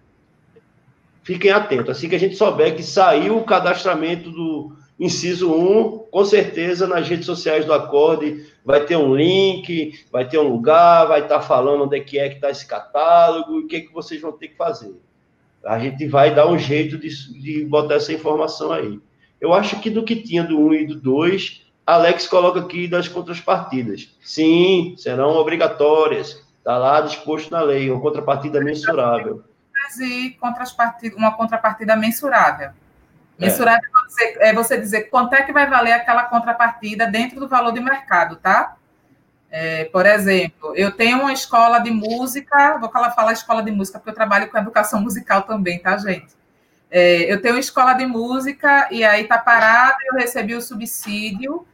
fiquem atentos. Assim que a gente souber que saiu o cadastramento do inciso 1, com certeza nas redes sociais do Acorde vai ter um link, vai ter um lugar, vai estar tá falando onde é que é que está esse catálogo e o que, é que vocês vão ter que fazer. A gente vai dar um jeito de, de botar essa informação aí. Eu acho que do que tinha do 1 e do 2, Alex coloca aqui das contrapartidas. Sim, serão obrigatórias. Está lá disposto na lei, uma contrapartida mensurável. E contrapartida, uma contrapartida mensurável. Mensurável é. Você, é você dizer quanto é que vai valer aquela contrapartida dentro do valor de mercado, tá? É, por exemplo, eu tenho uma escola de música, vou falar escola de música, porque eu trabalho com educação musical também, tá, gente? É, eu tenho escola de música e aí tá parada, eu recebi o subsídio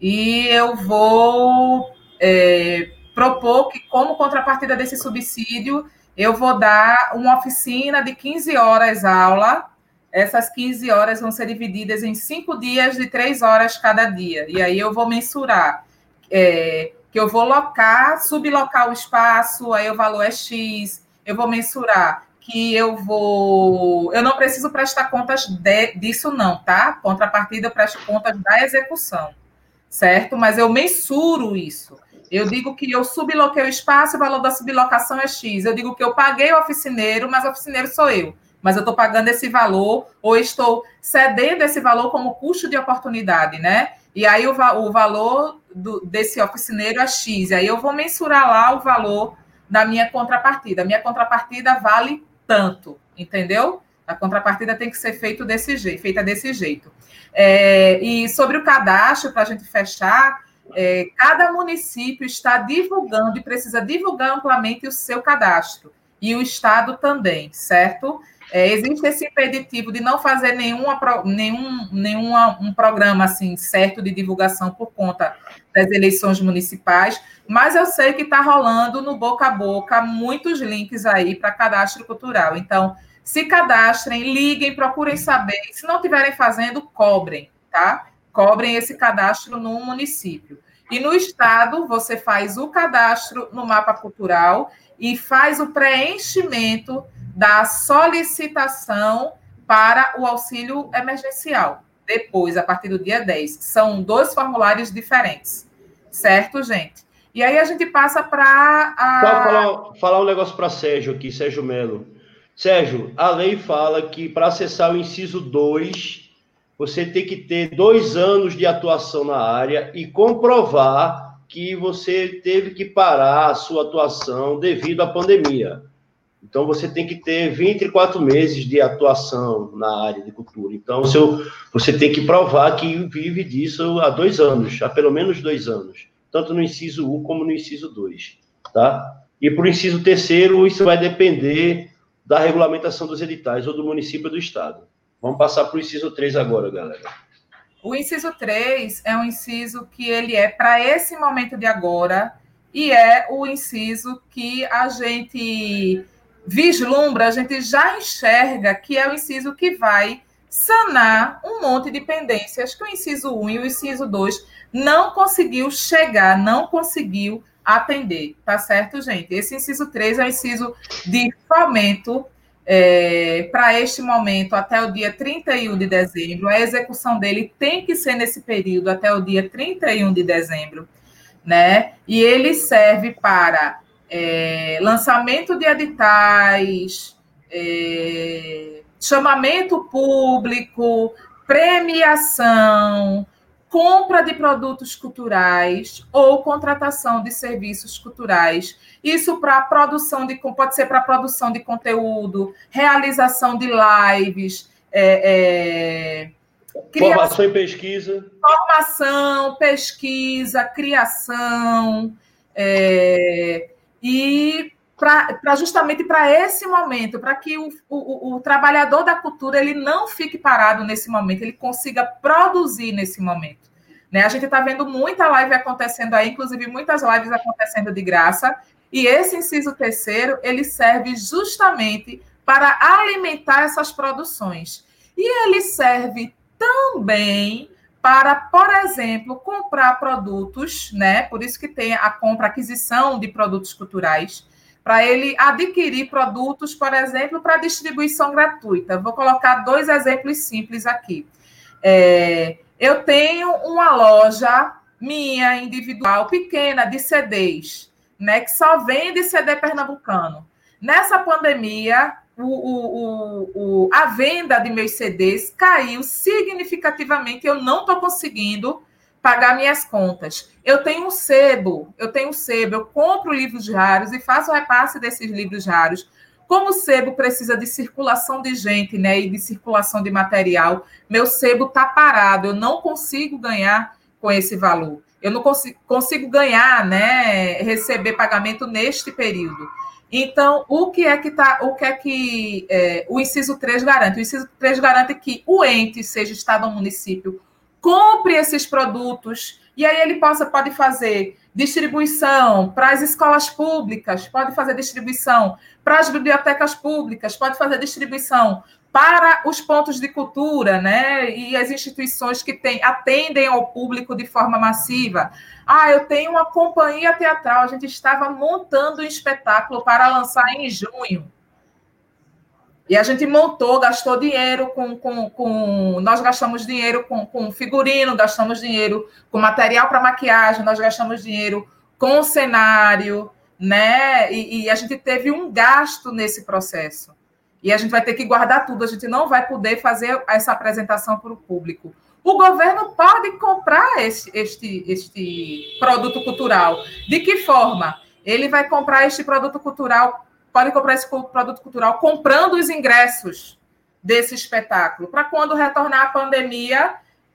e eu vou é, propor que, como contrapartida desse subsídio, eu vou dar uma oficina de 15 horas aula. Essas 15 horas vão ser divididas em cinco dias de três horas cada dia. E aí eu vou mensurar é, que eu vou locar, sublocar o espaço, aí o valor é X, eu vou mensurar que eu vou. Eu não preciso prestar contas de, disso, não, tá? Contrapartida, eu presto contas da execução, certo? Mas eu mensuro isso. Eu digo que eu subloquei o espaço o valor da sublocação é X. Eu digo que eu paguei o oficineiro, mas o oficineiro sou eu. Mas eu estou pagando esse valor, ou estou cedendo esse valor como custo de oportunidade, né? E aí o, o valor do, desse oficineiro é X. E aí eu vou mensurar lá o valor da minha contrapartida. Minha contrapartida vale tanto, entendeu? A contrapartida tem que ser feito desse jeito, feita desse jeito. É, e sobre o cadastro, para a gente fechar, é, cada município está divulgando e precisa divulgar amplamente o seu cadastro. E o Estado também, certo? É, existe esse impeditivo de não fazer nenhuma, nenhum, nenhuma, um programa assim certo de divulgação por conta das eleições municipais, mas eu sei que está rolando no boca a boca muitos links aí para cadastro cultural. Então, se cadastrem, liguem, procurem saber. Se não estiverem fazendo, cobrem, tá? Cobrem esse cadastro no município. E no estado, você faz o cadastro no mapa cultural e faz o preenchimento da solicitação para o auxílio emergencial. Depois, a partir do dia 10. São dois formulários diferentes. Certo, gente? E aí a gente passa para. A... Falar, falar um negócio para Sérgio aqui, Sérgio Melo. Sérgio, a lei fala que para acessar o inciso 2, você tem que ter dois anos de atuação na área e comprovar que você teve que parar a sua atuação devido à pandemia. Então, você tem que ter 24 meses de atuação na área de cultura. Então, seu, você tem que provar que vive disso há dois anos, há pelo menos dois anos, tanto no inciso 1 como no inciso 2. Tá? E para o inciso terceiro, isso vai depender da regulamentação dos editais, ou do município ou do estado. Vamos passar para o inciso 3 agora, galera. O inciso 3 é um inciso que ele é para esse momento de agora, e é o inciso que a gente vislumbra, a gente já enxerga que é o inciso que vai sanar um monte de pendências que o inciso 1 e o inciso 2 não conseguiu chegar, não conseguiu atender, tá certo, gente? Esse inciso 3 é o inciso de fomento é, para este momento, até o dia 31 de dezembro. A execução dele tem que ser nesse período, até o dia 31 de dezembro, né? E ele serve para é, lançamento de editais, é, chamamento público, premiação, compra de produtos culturais ou contratação de serviços culturais. Isso para produção de pode ser para produção de conteúdo, realização de lives, é, é, formação e pesquisa, formação, pesquisa, criação é, e para justamente para esse momento, para que o, o, o, trabalhador da cultura ele não fique parado nesse momento, ele consiga produzir nesse momento. Né? A gente está vendo muita live acontecendo aí, inclusive muitas lives acontecendo de graça, e esse inciso terceiro ele serve justamente para alimentar essas produções. E ele serve também para, por exemplo, comprar produtos, né? Por isso que tem a compra, aquisição de produtos culturais para ele adquirir produtos, por exemplo, para distribuição gratuita. Vou colocar dois exemplos simples aqui. É, eu tenho uma loja minha, individual, pequena, de CDs, né, que só vende CD pernambucano. Nessa pandemia, o, o, o, a venda de meus CDs caiu significativamente. Eu não estou conseguindo pagar minhas contas. Eu tenho um sebo, eu tenho um sebo, eu compro livros raros e faço o repasse desses livros raros. Como o sebo precisa de circulação de gente, né, e de circulação de material, meu sebo está parado, eu não consigo ganhar com esse valor. Eu não consigo, consigo ganhar, né, receber pagamento neste período. Então, o que é que tá, o que é que é, o inciso 3 garante? O inciso 3 garante que o ente, seja estado ou município, compre esses produtos e aí ele possa, pode fazer distribuição para as escolas públicas, pode fazer distribuição para as bibliotecas públicas, pode fazer distribuição para os pontos de cultura, né? E as instituições que tem, atendem ao público de forma massiva. Ah, eu tenho uma companhia teatral, a gente estava montando um espetáculo para lançar em junho. E a gente montou, gastou dinheiro com. com, com nós gastamos dinheiro com, com figurino, gastamos dinheiro com material para maquiagem, nós gastamos dinheiro com cenário, né? E, e, a gente teve um gasto nesse processo. E a gente vai ter que guardar tudo, a gente não vai poder fazer essa apresentação para o público. O governo pode comprar este, este, este produto cultural. De que forma? Ele vai comprar este produto cultural podem comprar esse produto cultural comprando os ingressos desse espetáculo, para quando retornar a pandemia,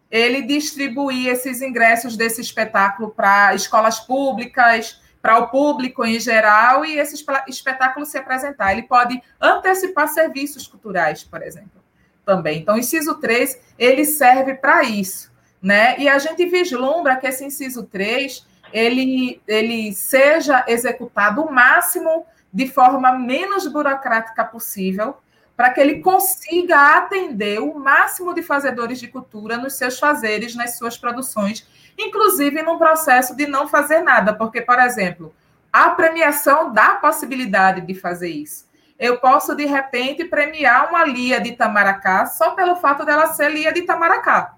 ele distribuir esses ingressos desse espetáculo para escolas públicas, para o público em geral, e esse espetáculo se apresentar. Ele pode antecipar serviços culturais, por exemplo, também. Então, o inciso 3, ele serve para isso. Né? E a gente vislumbra que esse inciso 3, ele, ele seja executado o máximo de forma menos burocrática possível, para que ele consiga atender o máximo de fazedores de cultura nos seus fazeres, nas suas produções, inclusive num processo de não fazer nada, porque, por exemplo, a premiação dá a possibilidade de fazer isso. Eu posso, de repente, premiar uma Lia de Itamaracá só pelo fato dela ser Lia de Itamaracá,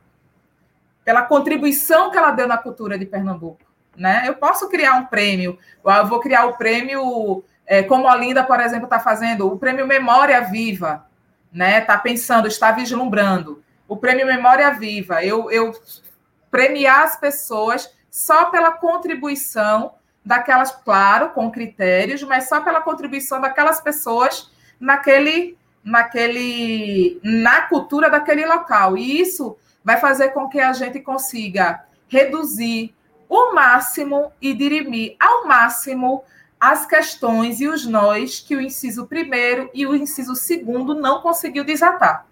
pela contribuição que ela deu na cultura de Pernambuco. Né? Eu posso criar um prêmio, eu vou criar o prêmio é, como a Linda, por exemplo, está fazendo o prêmio Memória Viva, né? Está pensando, está vislumbrando. O prêmio Memória Viva, eu, eu premiar as pessoas só pela contribuição daquelas, claro, com critérios, mas só pela contribuição daquelas pessoas naquele, naquele, na cultura daquele local. E isso vai fazer com que a gente consiga reduzir o máximo e dirimir ao máximo as questões e os nós que o inciso primeiro e o inciso segundo não conseguiu desatar.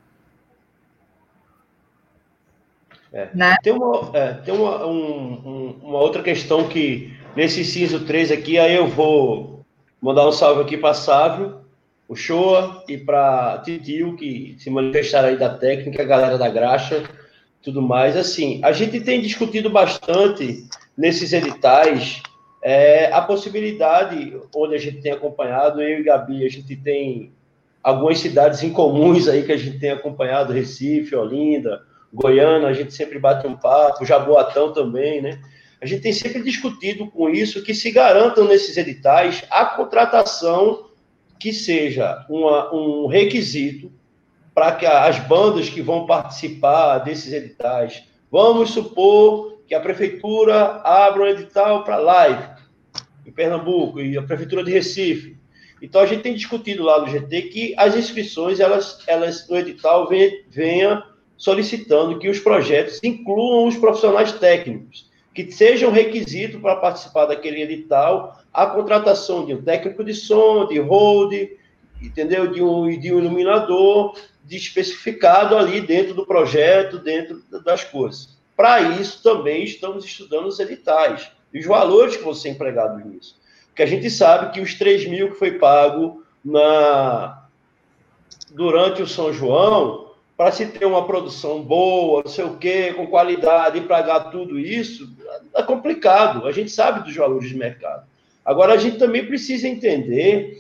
É. Né? Tem, uma, é, tem uma, um, uma outra questão que, nesse inciso 3 aqui, aí eu vou mandar um salve aqui para Sávio, o Shoa e para Titio, que se manifestaram aí da técnica, a galera da graxa, tudo mais. Assim, a gente tem discutido bastante nesses editais é, a possibilidade, onde a gente tem acompanhado, eu e Gabi, a gente tem algumas cidades incomuns aí que a gente tem acompanhado, Recife, Olinda, Goiânia, a gente sempre bate um papo, Jaboatão também, né? A gente tem sempre discutido com isso que se garantam nesses editais a contratação que seja uma, um requisito para que as bandas que vão participar desses editais, vamos supor que a prefeitura abra um edital para live em Pernambuco e a prefeitura de Recife. Então a gente tem discutido lá no GT que as inscrições elas, elas no edital venha, venha solicitando que os projetos incluam os profissionais técnicos, que sejam requisito para participar daquele edital a contratação de um técnico de som, de hold, entendeu? De um, de um iluminador, de especificado ali dentro do projeto, dentro das coisas. Para isso, também estamos estudando os editais e os valores que vão ser empregados nisso. Porque a gente sabe que os 3 mil que foi pago na, durante o São João para se ter uma produção boa, não sei o quê, com qualidade, e pagar tudo isso, é complicado. A gente sabe dos valores de mercado. Agora, a gente também precisa entender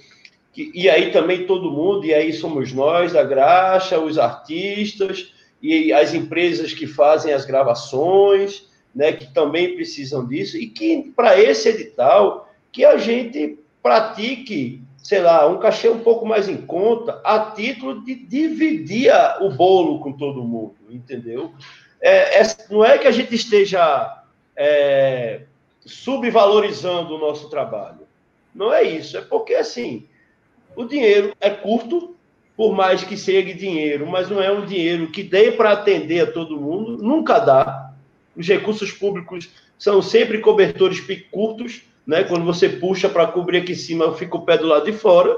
que, e aí também todo mundo, e aí somos nós, a graxa, os artistas, e as empresas que fazem as gravações, né, que também precisam disso, e que para esse edital, que a gente pratique sei lá, um cachê um pouco mais em conta, a título de dividir o bolo com todo mundo, entendeu? É, é, não é que a gente esteja é, subvalorizando o nosso trabalho. Não é isso. É porque, assim, o dinheiro é curto, por mais que seja dinheiro, mas não é um dinheiro que dê para atender a todo mundo, nunca dá. Os recursos públicos são sempre cobertores curtos, né? Quando você puxa para cobrir aqui em cima, fica o pé do lado de fora,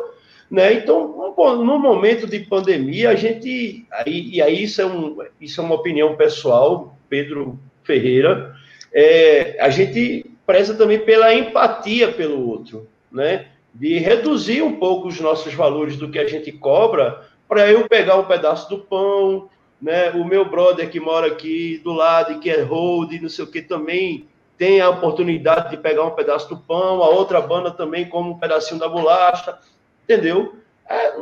né? Então, no momento de pandemia, a gente aí, e aí isso é, um, isso é uma opinião pessoal, Pedro Ferreira, é, a gente preza também pela empatia pelo outro, né? De reduzir um pouco os nossos valores do que a gente cobra para eu pegar um pedaço do pão, né? O meu brother que mora aqui do lado e que é hold, não sei o que também tem a oportunidade de pegar um pedaço do pão, a outra banda também como um pedacinho da bolacha, entendeu? É,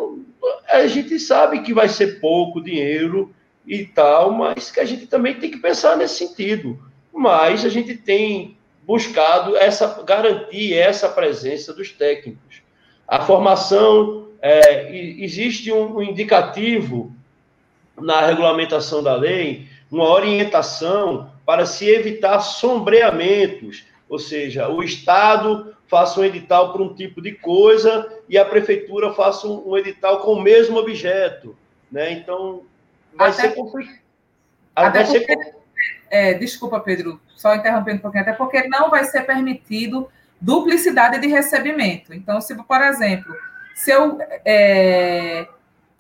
a gente sabe que vai ser pouco dinheiro e tal, mas que a gente também tem que pensar nesse sentido. Mas a gente tem buscado essa garantir essa presença dos técnicos. A formação é, existe um indicativo na regulamentação da lei, uma orientação para se evitar sombreamentos, ou seja, o Estado faça um edital para um tipo de coisa e a prefeitura faça um, edital com o mesmo objeto, né? Então vai até, ser complicado. Vai ser... É, desculpa, Pedro, só interrompendo um pouquinho, até porque não vai ser permitido duplicidade de recebimento. Então, se, por exemplo, se eu é,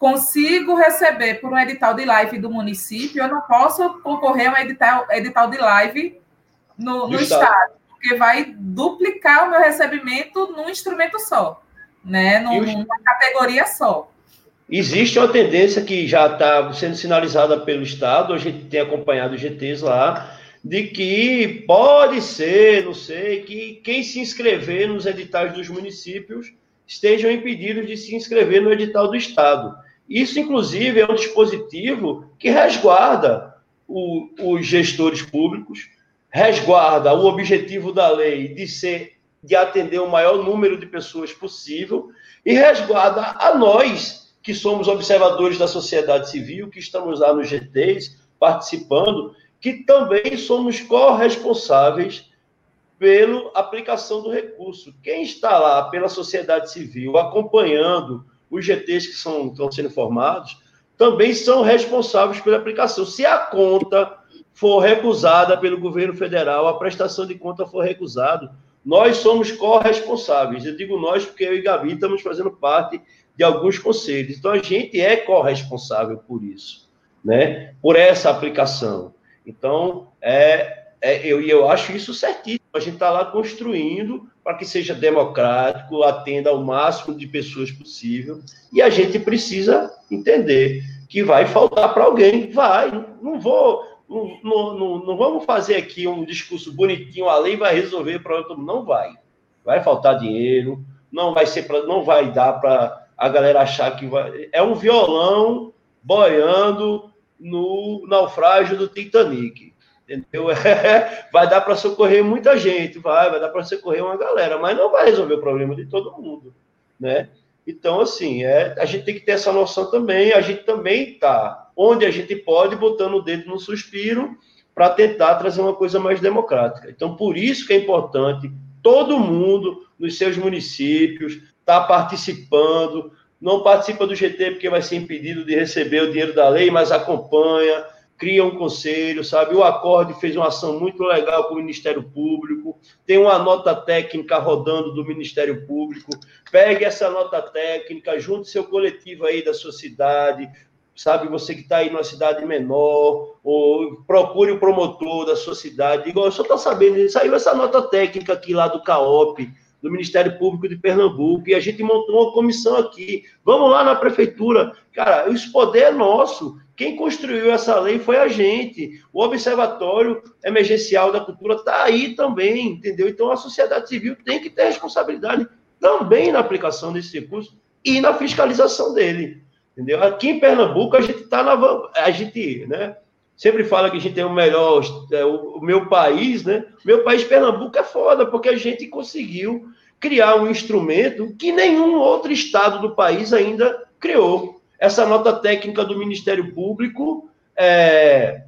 consigo receber por um edital de live do município, eu não posso concorrer a um edital, edital de live no, no estado. estado. porque vai duplicar o meu recebimento num instrumento só, né? Num, numa categoria só. Existe uma tendência que já está sendo sinalizada pelo Estado, a gente tem acompanhado os GTs lá, de que pode ser, não sei, que quem se inscrever nos editais dos municípios estejam impedidos de se inscrever no edital do Estado. Isso, inclusive, é um dispositivo que resguarda o, os gestores públicos, resguarda o objetivo da lei de ser de atender o maior número de pessoas possível e resguarda a nós que somos observadores da sociedade civil, que estamos lá nos GTs participando, que também somos corresponsáveis pela aplicação do recurso. Quem está lá pela sociedade civil acompanhando os GTs que são, estão sendo formados, também são responsáveis pela aplicação. Se a conta for recusada pelo governo federal, a prestação de conta for recusada, nós somos corresponsáveis. Eu digo nós porque eu e Gabi estamos fazendo parte de alguns conselhos. Então, a gente é corresponsável por isso, né? por essa aplicação. Então, é, é, eu, eu acho isso certíssimo. A gente está lá construindo para que seja democrático, atenda ao máximo de pessoas possível. E a gente precisa entender que vai faltar para alguém. Vai, não vou. Não, não, não, vamos fazer aqui um discurso bonitinho, a lei vai resolver para outro Não vai. Vai faltar dinheiro, não vai ser pra, não vai dar para a galera achar que vai. É um violão boiando no naufrágio do Titanic. Entendeu? É, vai dar para socorrer muita gente, vai, vai dar para socorrer uma galera, mas não vai resolver o problema de todo mundo, né? Então, assim, é, a gente tem que ter essa noção também. A gente também está onde a gente pode, botando o dedo no suspiro para tentar trazer uma coisa mais democrática. Então, por isso que é importante todo mundo nos seus municípios tá participando. Não participa do GT porque vai ser impedido de receber o dinheiro da lei, mas acompanha, cria um conselho, sabe? O Acorde fez uma ação muito legal com o Ministério Público, tem uma nota técnica rodando do Ministério Público. Pegue essa nota técnica, junte seu coletivo aí da sua cidade, sabe? Você que está aí numa cidade menor, ou procure o promotor da sua cidade. Igual, eu só estou sabendo, saiu essa nota técnica aqui lá do CAOP, do Ministério Público de Pernambuco, e a gente montou uma comissão aqui. Vamos lá na prefeitura. Cara, esse poder é nosso. Quem construiu essa lei foi a gente. O Observatório Emergencial da Cultura está aí também, entendeu? Então a sociedade civil tem que ter responsabilidade também na aplicação desse recurso e na fiscalização dele. Entendeu? Aqui em Pernambuco a gente está na. A gente, né? Sempre fala que a gente tem o melhor, é, o, o meu país, né? O meu país, Pernambuco, é foda, porque a gente conseguiu criar um instrumento que nenhum outro estado do país ainda criou. Essa nota técnica do Ministério Público é,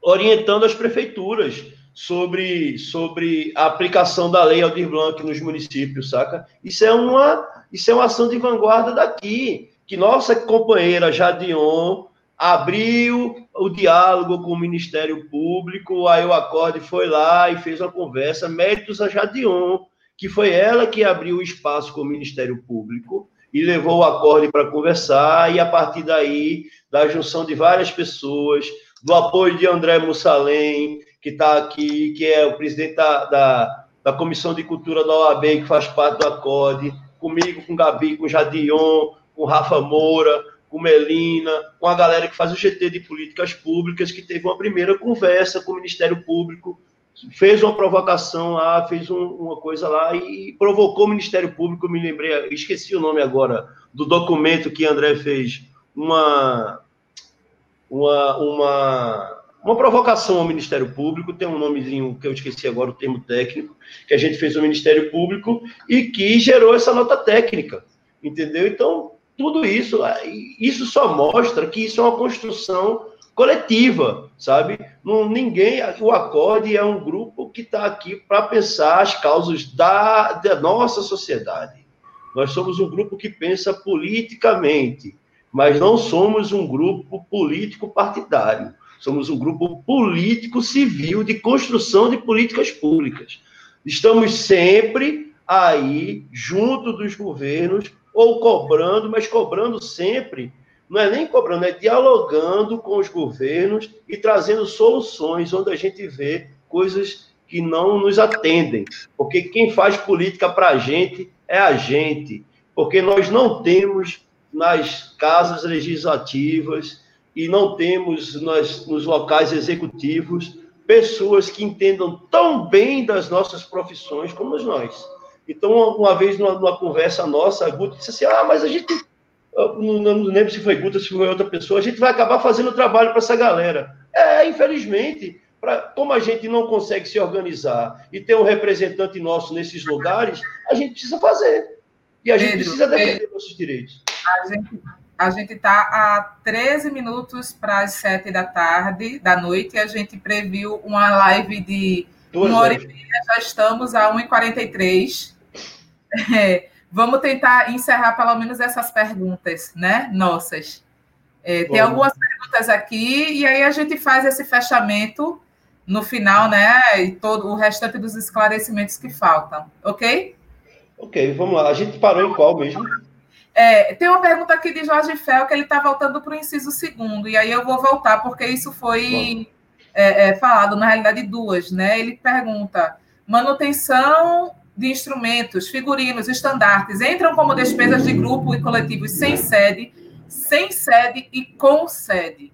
orientando as prefeituras sobre, sobre a aplicação da lei Aldir Blanc nos municípios, saca? Isso é uma, isso é uma ação de vanguarda daqui que nossa companheira Jadion abriu o diálogo com o Ministério Público, aí o Acorde foi lá e fez uma conversa, méritos a Jadion, que foi ela que abriu o espaço com o Ministério Público e levou o Acorde para conversar, e a partir daí, da junção de várias pessoas, do apoio de André Mussalem, que está aqui, que é o presidente da, da, da Comissão de Cultura da OAB, que faz parte do Acorde, comigo, com Gabi, com Jadion, com Rafa Moura, com Melina, com a galera que faz o GT de Políticas Públicas, que teve uma primeira conversa com o Ministério Público, fez uma provocação lá, fez um, uma coisa lá e provocou o Ministério Público, me lembrei, esqueci o nome agora, do documento que André fez, uma, uma, uma, uma provocação ao Ministério Público, tem um nomezinho que eu esqueci agora, o termo técnico, que a gente fez ao Ministério Público e que gerou essa nota técnica, entendeu? Então, tudo isso, isso só mostra que isso é uma construção coletiva, sabe? Não, ninguém, o Acorde é um grupo que está aqui para pensar as causas da, da nossa sociedade. Nós somos um grupo que pensa politicamente, mas não somos um grupo político partidário. Somos um grupo político civil de construção de políticas públicas. Estamos sempre aí, junto dos governos, ou cobrando, mas cobrando sempre, não é nem cobrando, é dialogando com os governos e trazendo soluções onde a gente vê coisas que não nos atendem. Porque quem faz política para a gente é a gente. Porque nós não temos nas casas legislativas e não temos nas, nos locais executivos pessoas que entendam tão bem das nossas profissões como nós. Então, uma vez, numa, numa conversa nossa, a Guta disse assim: ah, mas a gente. Não, não lembro se foi Guta, se foi outra pessoa, a gente vai acabar fazendo trabalho para essa galera. É, infelizmente, pra, como a gente não consegue se organizar e ter um representante nosso nesses lugares, a gente precisa fazer. E a gente Pedro, precisa defender é, nossos direitos. A gente a gente está a 13 minutos para as 7 da tarde, da noite, e a gente previu uma live de Duas uma hora e meia, já estamos a 1h43. É, vamos tentar encerrar pelo menos essas perguntas, né? Nossas. É, tem algumas perguntas aqui, e aí a gente faz esse fechamento no final, né? E todo o restante dos esclarecimentos que faltam, ok? Ok, vamos lá. A gente parou em qual mesmo? É, tem uma pergunta aqui de Jorge Fel, que ele está voltando para o inciso segundo, e aí eu vou voltar, porque isso foi é, é, falado, na realidade, duas, né? Ele pergunta: manutenção de instrumentos, figurinos, estandartes, entram como despesas de grupo e coletivos sem sede, sem sede e com sede,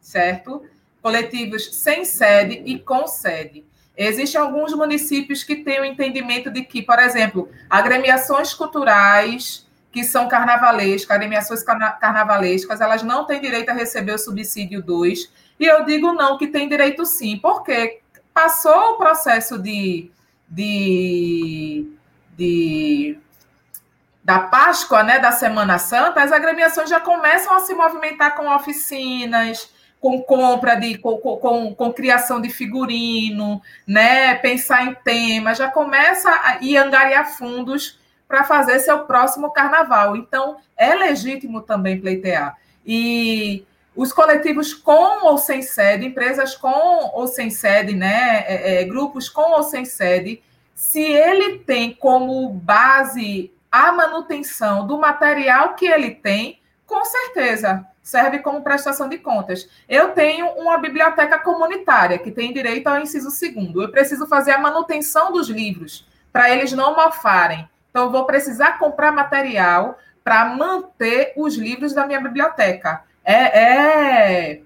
certo? Coletivos sem sede e com sede. Existem alguns municípios que têm o entendimento de que, por exemplo, agremiações culturais que são carnavalescas, agremiações carnavalescas, elas não têm direito a receber o subsídio 2. E eu digo não, que tem direito sim, porque passou o processo de, de, de da Páscoa, né, da Semana Santa, as agremiações já começam a se movimentar com oficinas, com compra de com, com, com, criação de figurino, né? Pensar em temas, já começa a ir angariar fundos para fazer seu próximo carnaval. Então, é legítimo também pleitear. E os coletivos com ou sem sede, empresas com ou sem sede, né? É, é, grupos com ou sem sede, se ele tem como base a manutenção do material que ele tem, com certeza serve como prestação de contas. Eu tenho uma biblioteca comunitária que tem direito ao inciso segundo. Eu preciso fazer a manutenção dos livros para eles não mofarem. Então, vou precisar comprar material para manter os livros da minha biblioteca. É, é,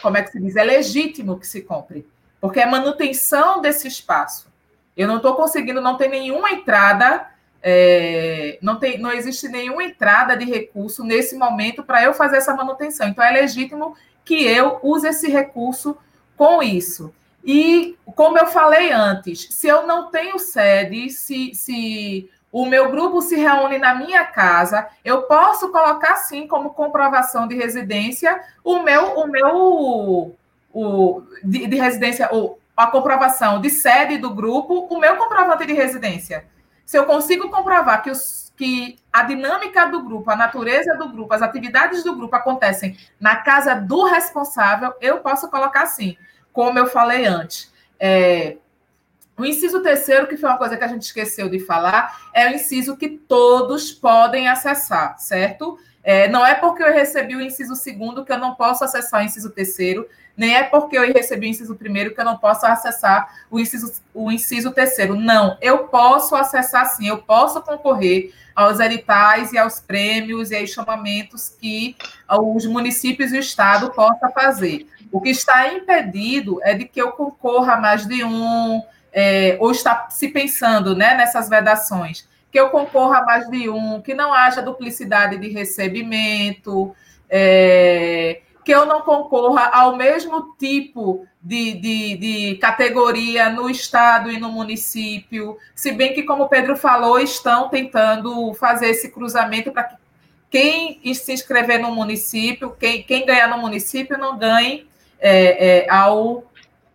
como é que se diz? É legítimo que se compre, porque é manutenção desse espaço. Eu não estou conseguindo, não tem nenhuma entrada é, não, tem, não existe nenhuma entrada de recurso nesse momento para eu fazer essa manutenção. Então, é legítimo que eu use esse recurso com isso. E, como eu falei antes, se eu não tenho sede, se, se o meu grupo se reúne na minha casa, eu posso colocar, sim, como comprovação de residência, o meu, o meu o, de, de residência, o, a comprovação de sede do grupo, o meu comprovante de residência. Se eu consigo comprovar que, os, que a dinâmica do grupo, a natureza do grupo, as atividades do grupo acontecem na casa do responsável, eu posso colocar assim, como eu falei antes. É, o inciso terceiro, que foi uma coisa que a gente esqueceu de falar, é o inciso que todos podem acessar, certo? É, não é porque eu recebi o inciso segundo que eu não posso acessar o inciso terceiro, nem é porque eu recebi o inciso primeiro que eu não posso acessar o inciso, o inciso terceiro. Não, eu posso acessar sim, eu posso concorrer aos editais e aos prêmios e aos chamamentos que os municípios e o Estado possam fazer. O que está impedido é de que eu concorra a mais de um, é, ou está se pensando né, nessas vedações, que eu concorra a mais de um, que não haja duplicidade de recebimento, é, que eu não concorra ao mesmo tipo de, de, de, categoria no estado e no município, se bem que, como o Pedro falou, estão tentando fazer esse cruzamento para que quem se inscrever no município, quem, quem ganhar no município, não ganhe é, é, ao,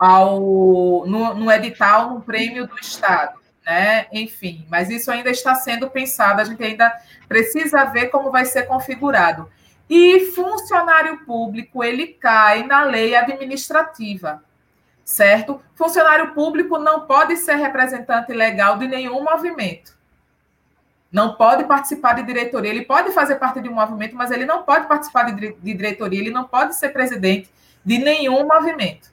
ao, no, no edital, no prêmio do estado. Né? Enfim, mas isso ainda está sendo pensado, a gente ainda precisa ver como vai ser configurado. E funcionário público, ele cai na lei administrativa, certo? Funcionário público não pode ser representante legal de nenhum movimento. Não pode participar de diretoria. Ele pode fazer parte de um movimento, mas ele não pode participar de, de diretoria, ele não pode ser presidente de nenhum movimento,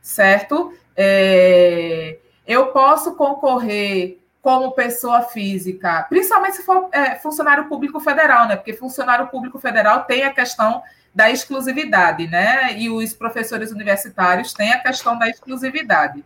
certo? É, eu posso concorrer como pessoa física, principalmente se for é, funcionário público federal, né? Porque funcionário público federal tem a questão da exclusividade, né? E os professores universitários têm a questão da exclusividade.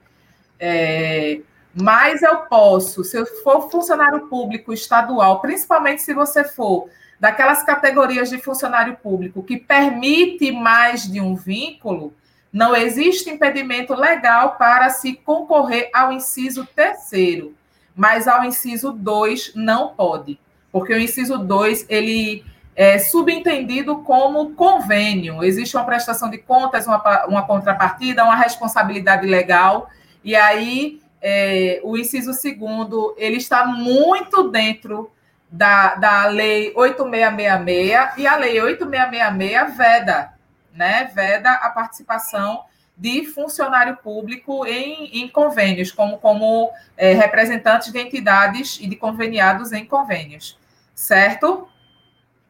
É, mas eu posso, se eu for funcionário público estadual, principalmente se você for daquelas categorias de funcionário público que permite mais de um vínculo, não existe impedimento legal para se concorrer ao inciso terceiro mas ao inciso 2 não pode, porque o inciso 2 ele é subentendido como convênio. Existe uma prestação de contas, uma, uma contrapartida, uma responsabilidade legal, e aí é, o inciso segundo ele está muito dentro da, da lei 8666, e a lei 8666 veda, né? Veda a participação de funcionário público em, em convênios, como, como é, representantes de entidades e de conveniados em convênios. Certo?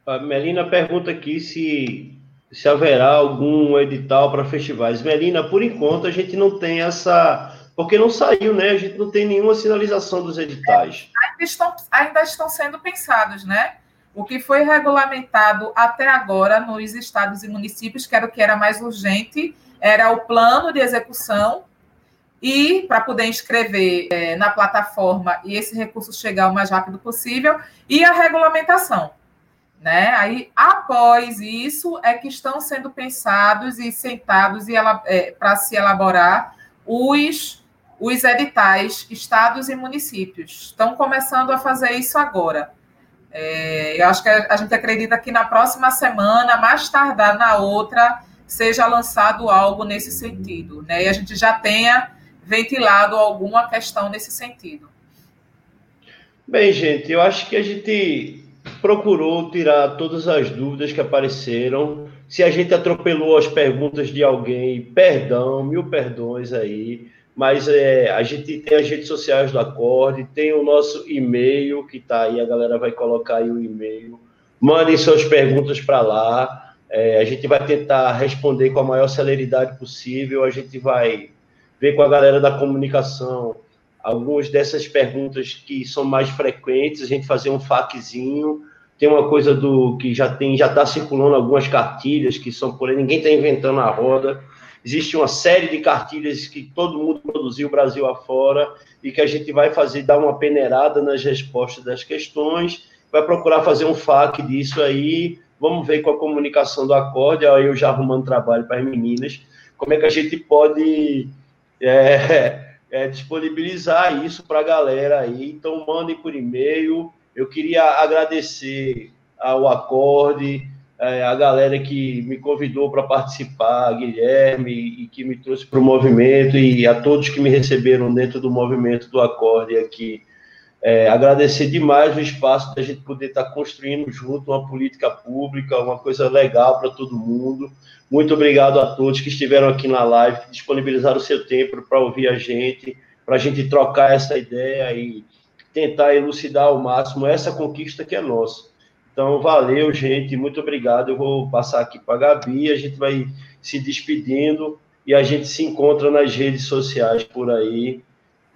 A Melina pergunta aqui se, se haverá algum edital para festivais. Melina, por enquanto, a gente não tem essa porque não saiu, né? A gente não tem nenhuma sinalização dos editais. Ainda estão, ainda estão sendo pensados, né? O que foi regulamentado até agora nos estados e municípios, que era o que era mais urgente, era o plano de execução e para poder inscrever é, na plataforma e esse recurso chegar o mais rápido possível, e a regulamentação. Né? Aí, após isso, é que estão sendo pensados e sentados e é, para se elaborar os, os editais, estados e municípios. Estão começando a fazer isso agora. É, eu acho que a, a gente acredita que na próxima semana, mais tardar na outra, seja lançado algo nesse sentido, né? E a gente já tenha ventilado alguma questão nesse sentido. Bem, gente, eu acho que a gente procurou tirar todas as dúvidas que apareceram. Se a gente atropelou as perguntas de alguém, perdão, mil perdões aí. Mas é, a gente tem as redes sociais do Acorde, tem o nosso e-mail que está aí, a galera vai colocar aí o e-mail. Mandem suas perguntas para lá. É, a gente vai tentar responder com a maior celeridade possível. A gente vai ver com a galera da comunicação algumas dessas perguntas que são mais frequentes, a gente fazer um faquezinho. Tem uma coisa do que já tem, já está circulando algumas cartilhas que são por aí, ninguém está inventando a roda. Existe uma série de cartilhas que todo mundo produziu Brasil afora e que a gente vai fazer, dar uma peneirada nas respostas das questões, vai procurar fazer um FAQ disso aí. Vamos ver com a comunicação do acorde, aí eu já arrumando trabalho para as meninas, como é que a gente pode é, é, disponibilizar isso para a galera aí. Então, mandem por e-mail. Eu queria agradecer ao Acorde, é, a galera que me convidou para participar, Guilherme, e que me trouxe para o movimento, e a todos que me receberam dentro do movimento do Acorde aqui. É, agradecer demais o espaço da gente poder estar tá construindo junto uma política pública, uma coisa legal para todo mundo. Muito obrigado a todos que estiveram aqui na live, que disponibilizaram o seu tempo para ouvir a gente, para a gente trocar essa ideia e tentar elucidar ao máximo essa conquista que é nossa. Então, valeu, gente, muito obrigado. Eu vou passar aqui para a Gabi, a gente vai se despedindo e a gente se encontra nas redes sociais por aí.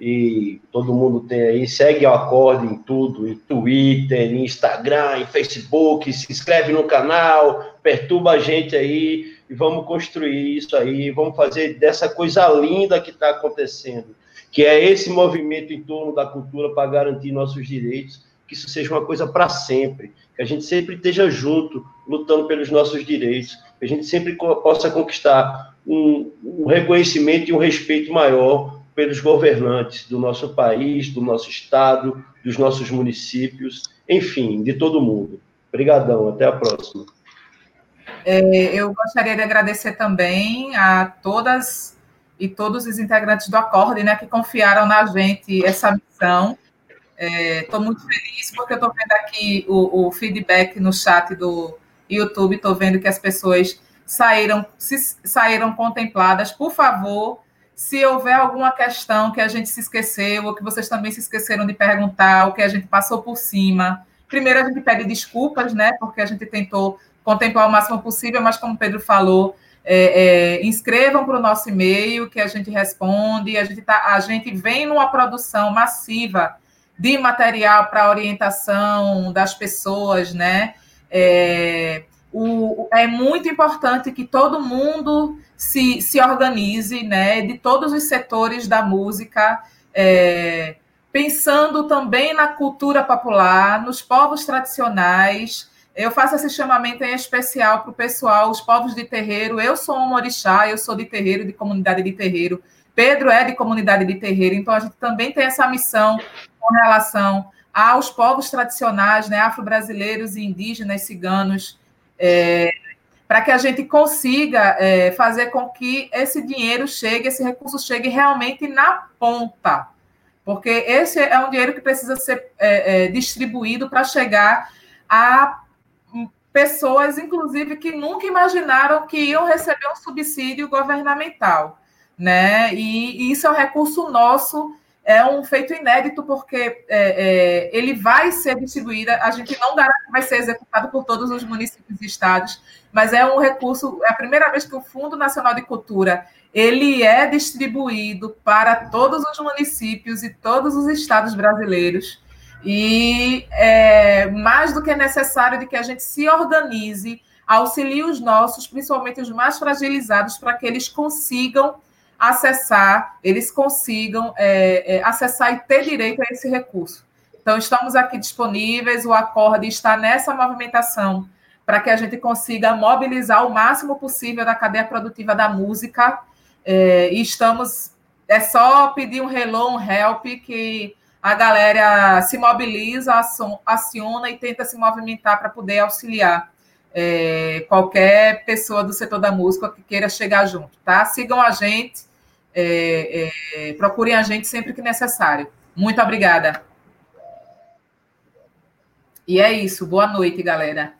E todo mundo tem aí, segue o Acorde em tudo, em Twitter, em Instagram, em Facebook, se inscreve no canal, perturba a gente aí e vamos construir isso aí, vamos fazer dessa coisa linda que está acontecendo, que é esse movimento em torno da cultura para garantir nossos direitos, que isso seja uma coisa para sempre, que a gente sempre esteja junto, lutando pelos nossos direitos, que a gente sempre possa conquistar um, um reconhecimento e um respeito maior pelos governantes do nosso país, do nosso estado, dos nossos municípios, enfim, de todo mundo. Obrigadão, até a próxima. É, eu gostaria de agradecer também a todas e todos os integrantes do Acorde, né, que confiaram na gente essa missão. Estou é, muito feliz porque estou vendo aqui o, o, feedback no chat do YouTube, estou vendo que as pessoas saíram, saíram contempladas. Por favor, se houver alguma questão que a gente se esqueceu, ou que vocês também se esqueceram de perguntar, ou que a gente passou por cima, primeiro a gente pede desculpas, né? Porque a gente tentou contemplar o máximo possível, mas como o Pedro falou, é, é, inscrevam para o nosso e-mail que a gente responde. A gente, tá, a gente vem numa produção massiva de material para orientação das pessoas, né? É, o, é muito importante que todo mundo se, se organize, né, de todos os setores da música, é, pensando também na cultura popular, nos povos tradicionais. Eu faço esse chamamento em especial para o pessoal, os povos de terreiro. Eu sou um orixá, eu sou de terreiro, de comunidade de terreiro. Pedro é de comunidade de terreiro, então a gente também tem essa missão com relação aos povos tradicionais, né, afro-brasileiros e indígenas, ciganos, é, para que a gente consiga é, fazer com que esse dinheiro chegue, esse recurso chegue realmente na ponta. Porque esse é um dinheiro que precisa ser é, é, distribuído para chegar a pessoas, inclusive, que nunca imaginaram que iam receber um subsídio governamental. Né? E, e isso é um recurso nosso é um feito inédito, porque é, é, ele vai ser distribuído, a gente não garante que vai ser executado por todos os municípios e estados, mas é um recurso, é a primeira vez que o Fundo Nacional de Cultura ele é distribuído para todos os municípios e todos os estados brasileiros. E é mais do que necessário de que a gente se organize, auxilie os nossos, principalmente os mais fragilizados, para que eles consigam acessar, eles consigam é, é, acessar e ter direito a esse recurso. Então, estamos aqui disponíveis, o acorde está nessa movimentação para que a gente consiga mobilizar o máximo possível da cadeia produtiva da música. É, e estamos. É só pedir um hello, um help, que a galera se mobiliza, aciona e tenta se movimentar para poder auxiliar é, qualquer pessoa do setor da música que queira chegar junto, tá? Sigam a gente, é, é, procurem a gente sempre que necessário. Muito obrigada. E é isso. Boa noite, galera.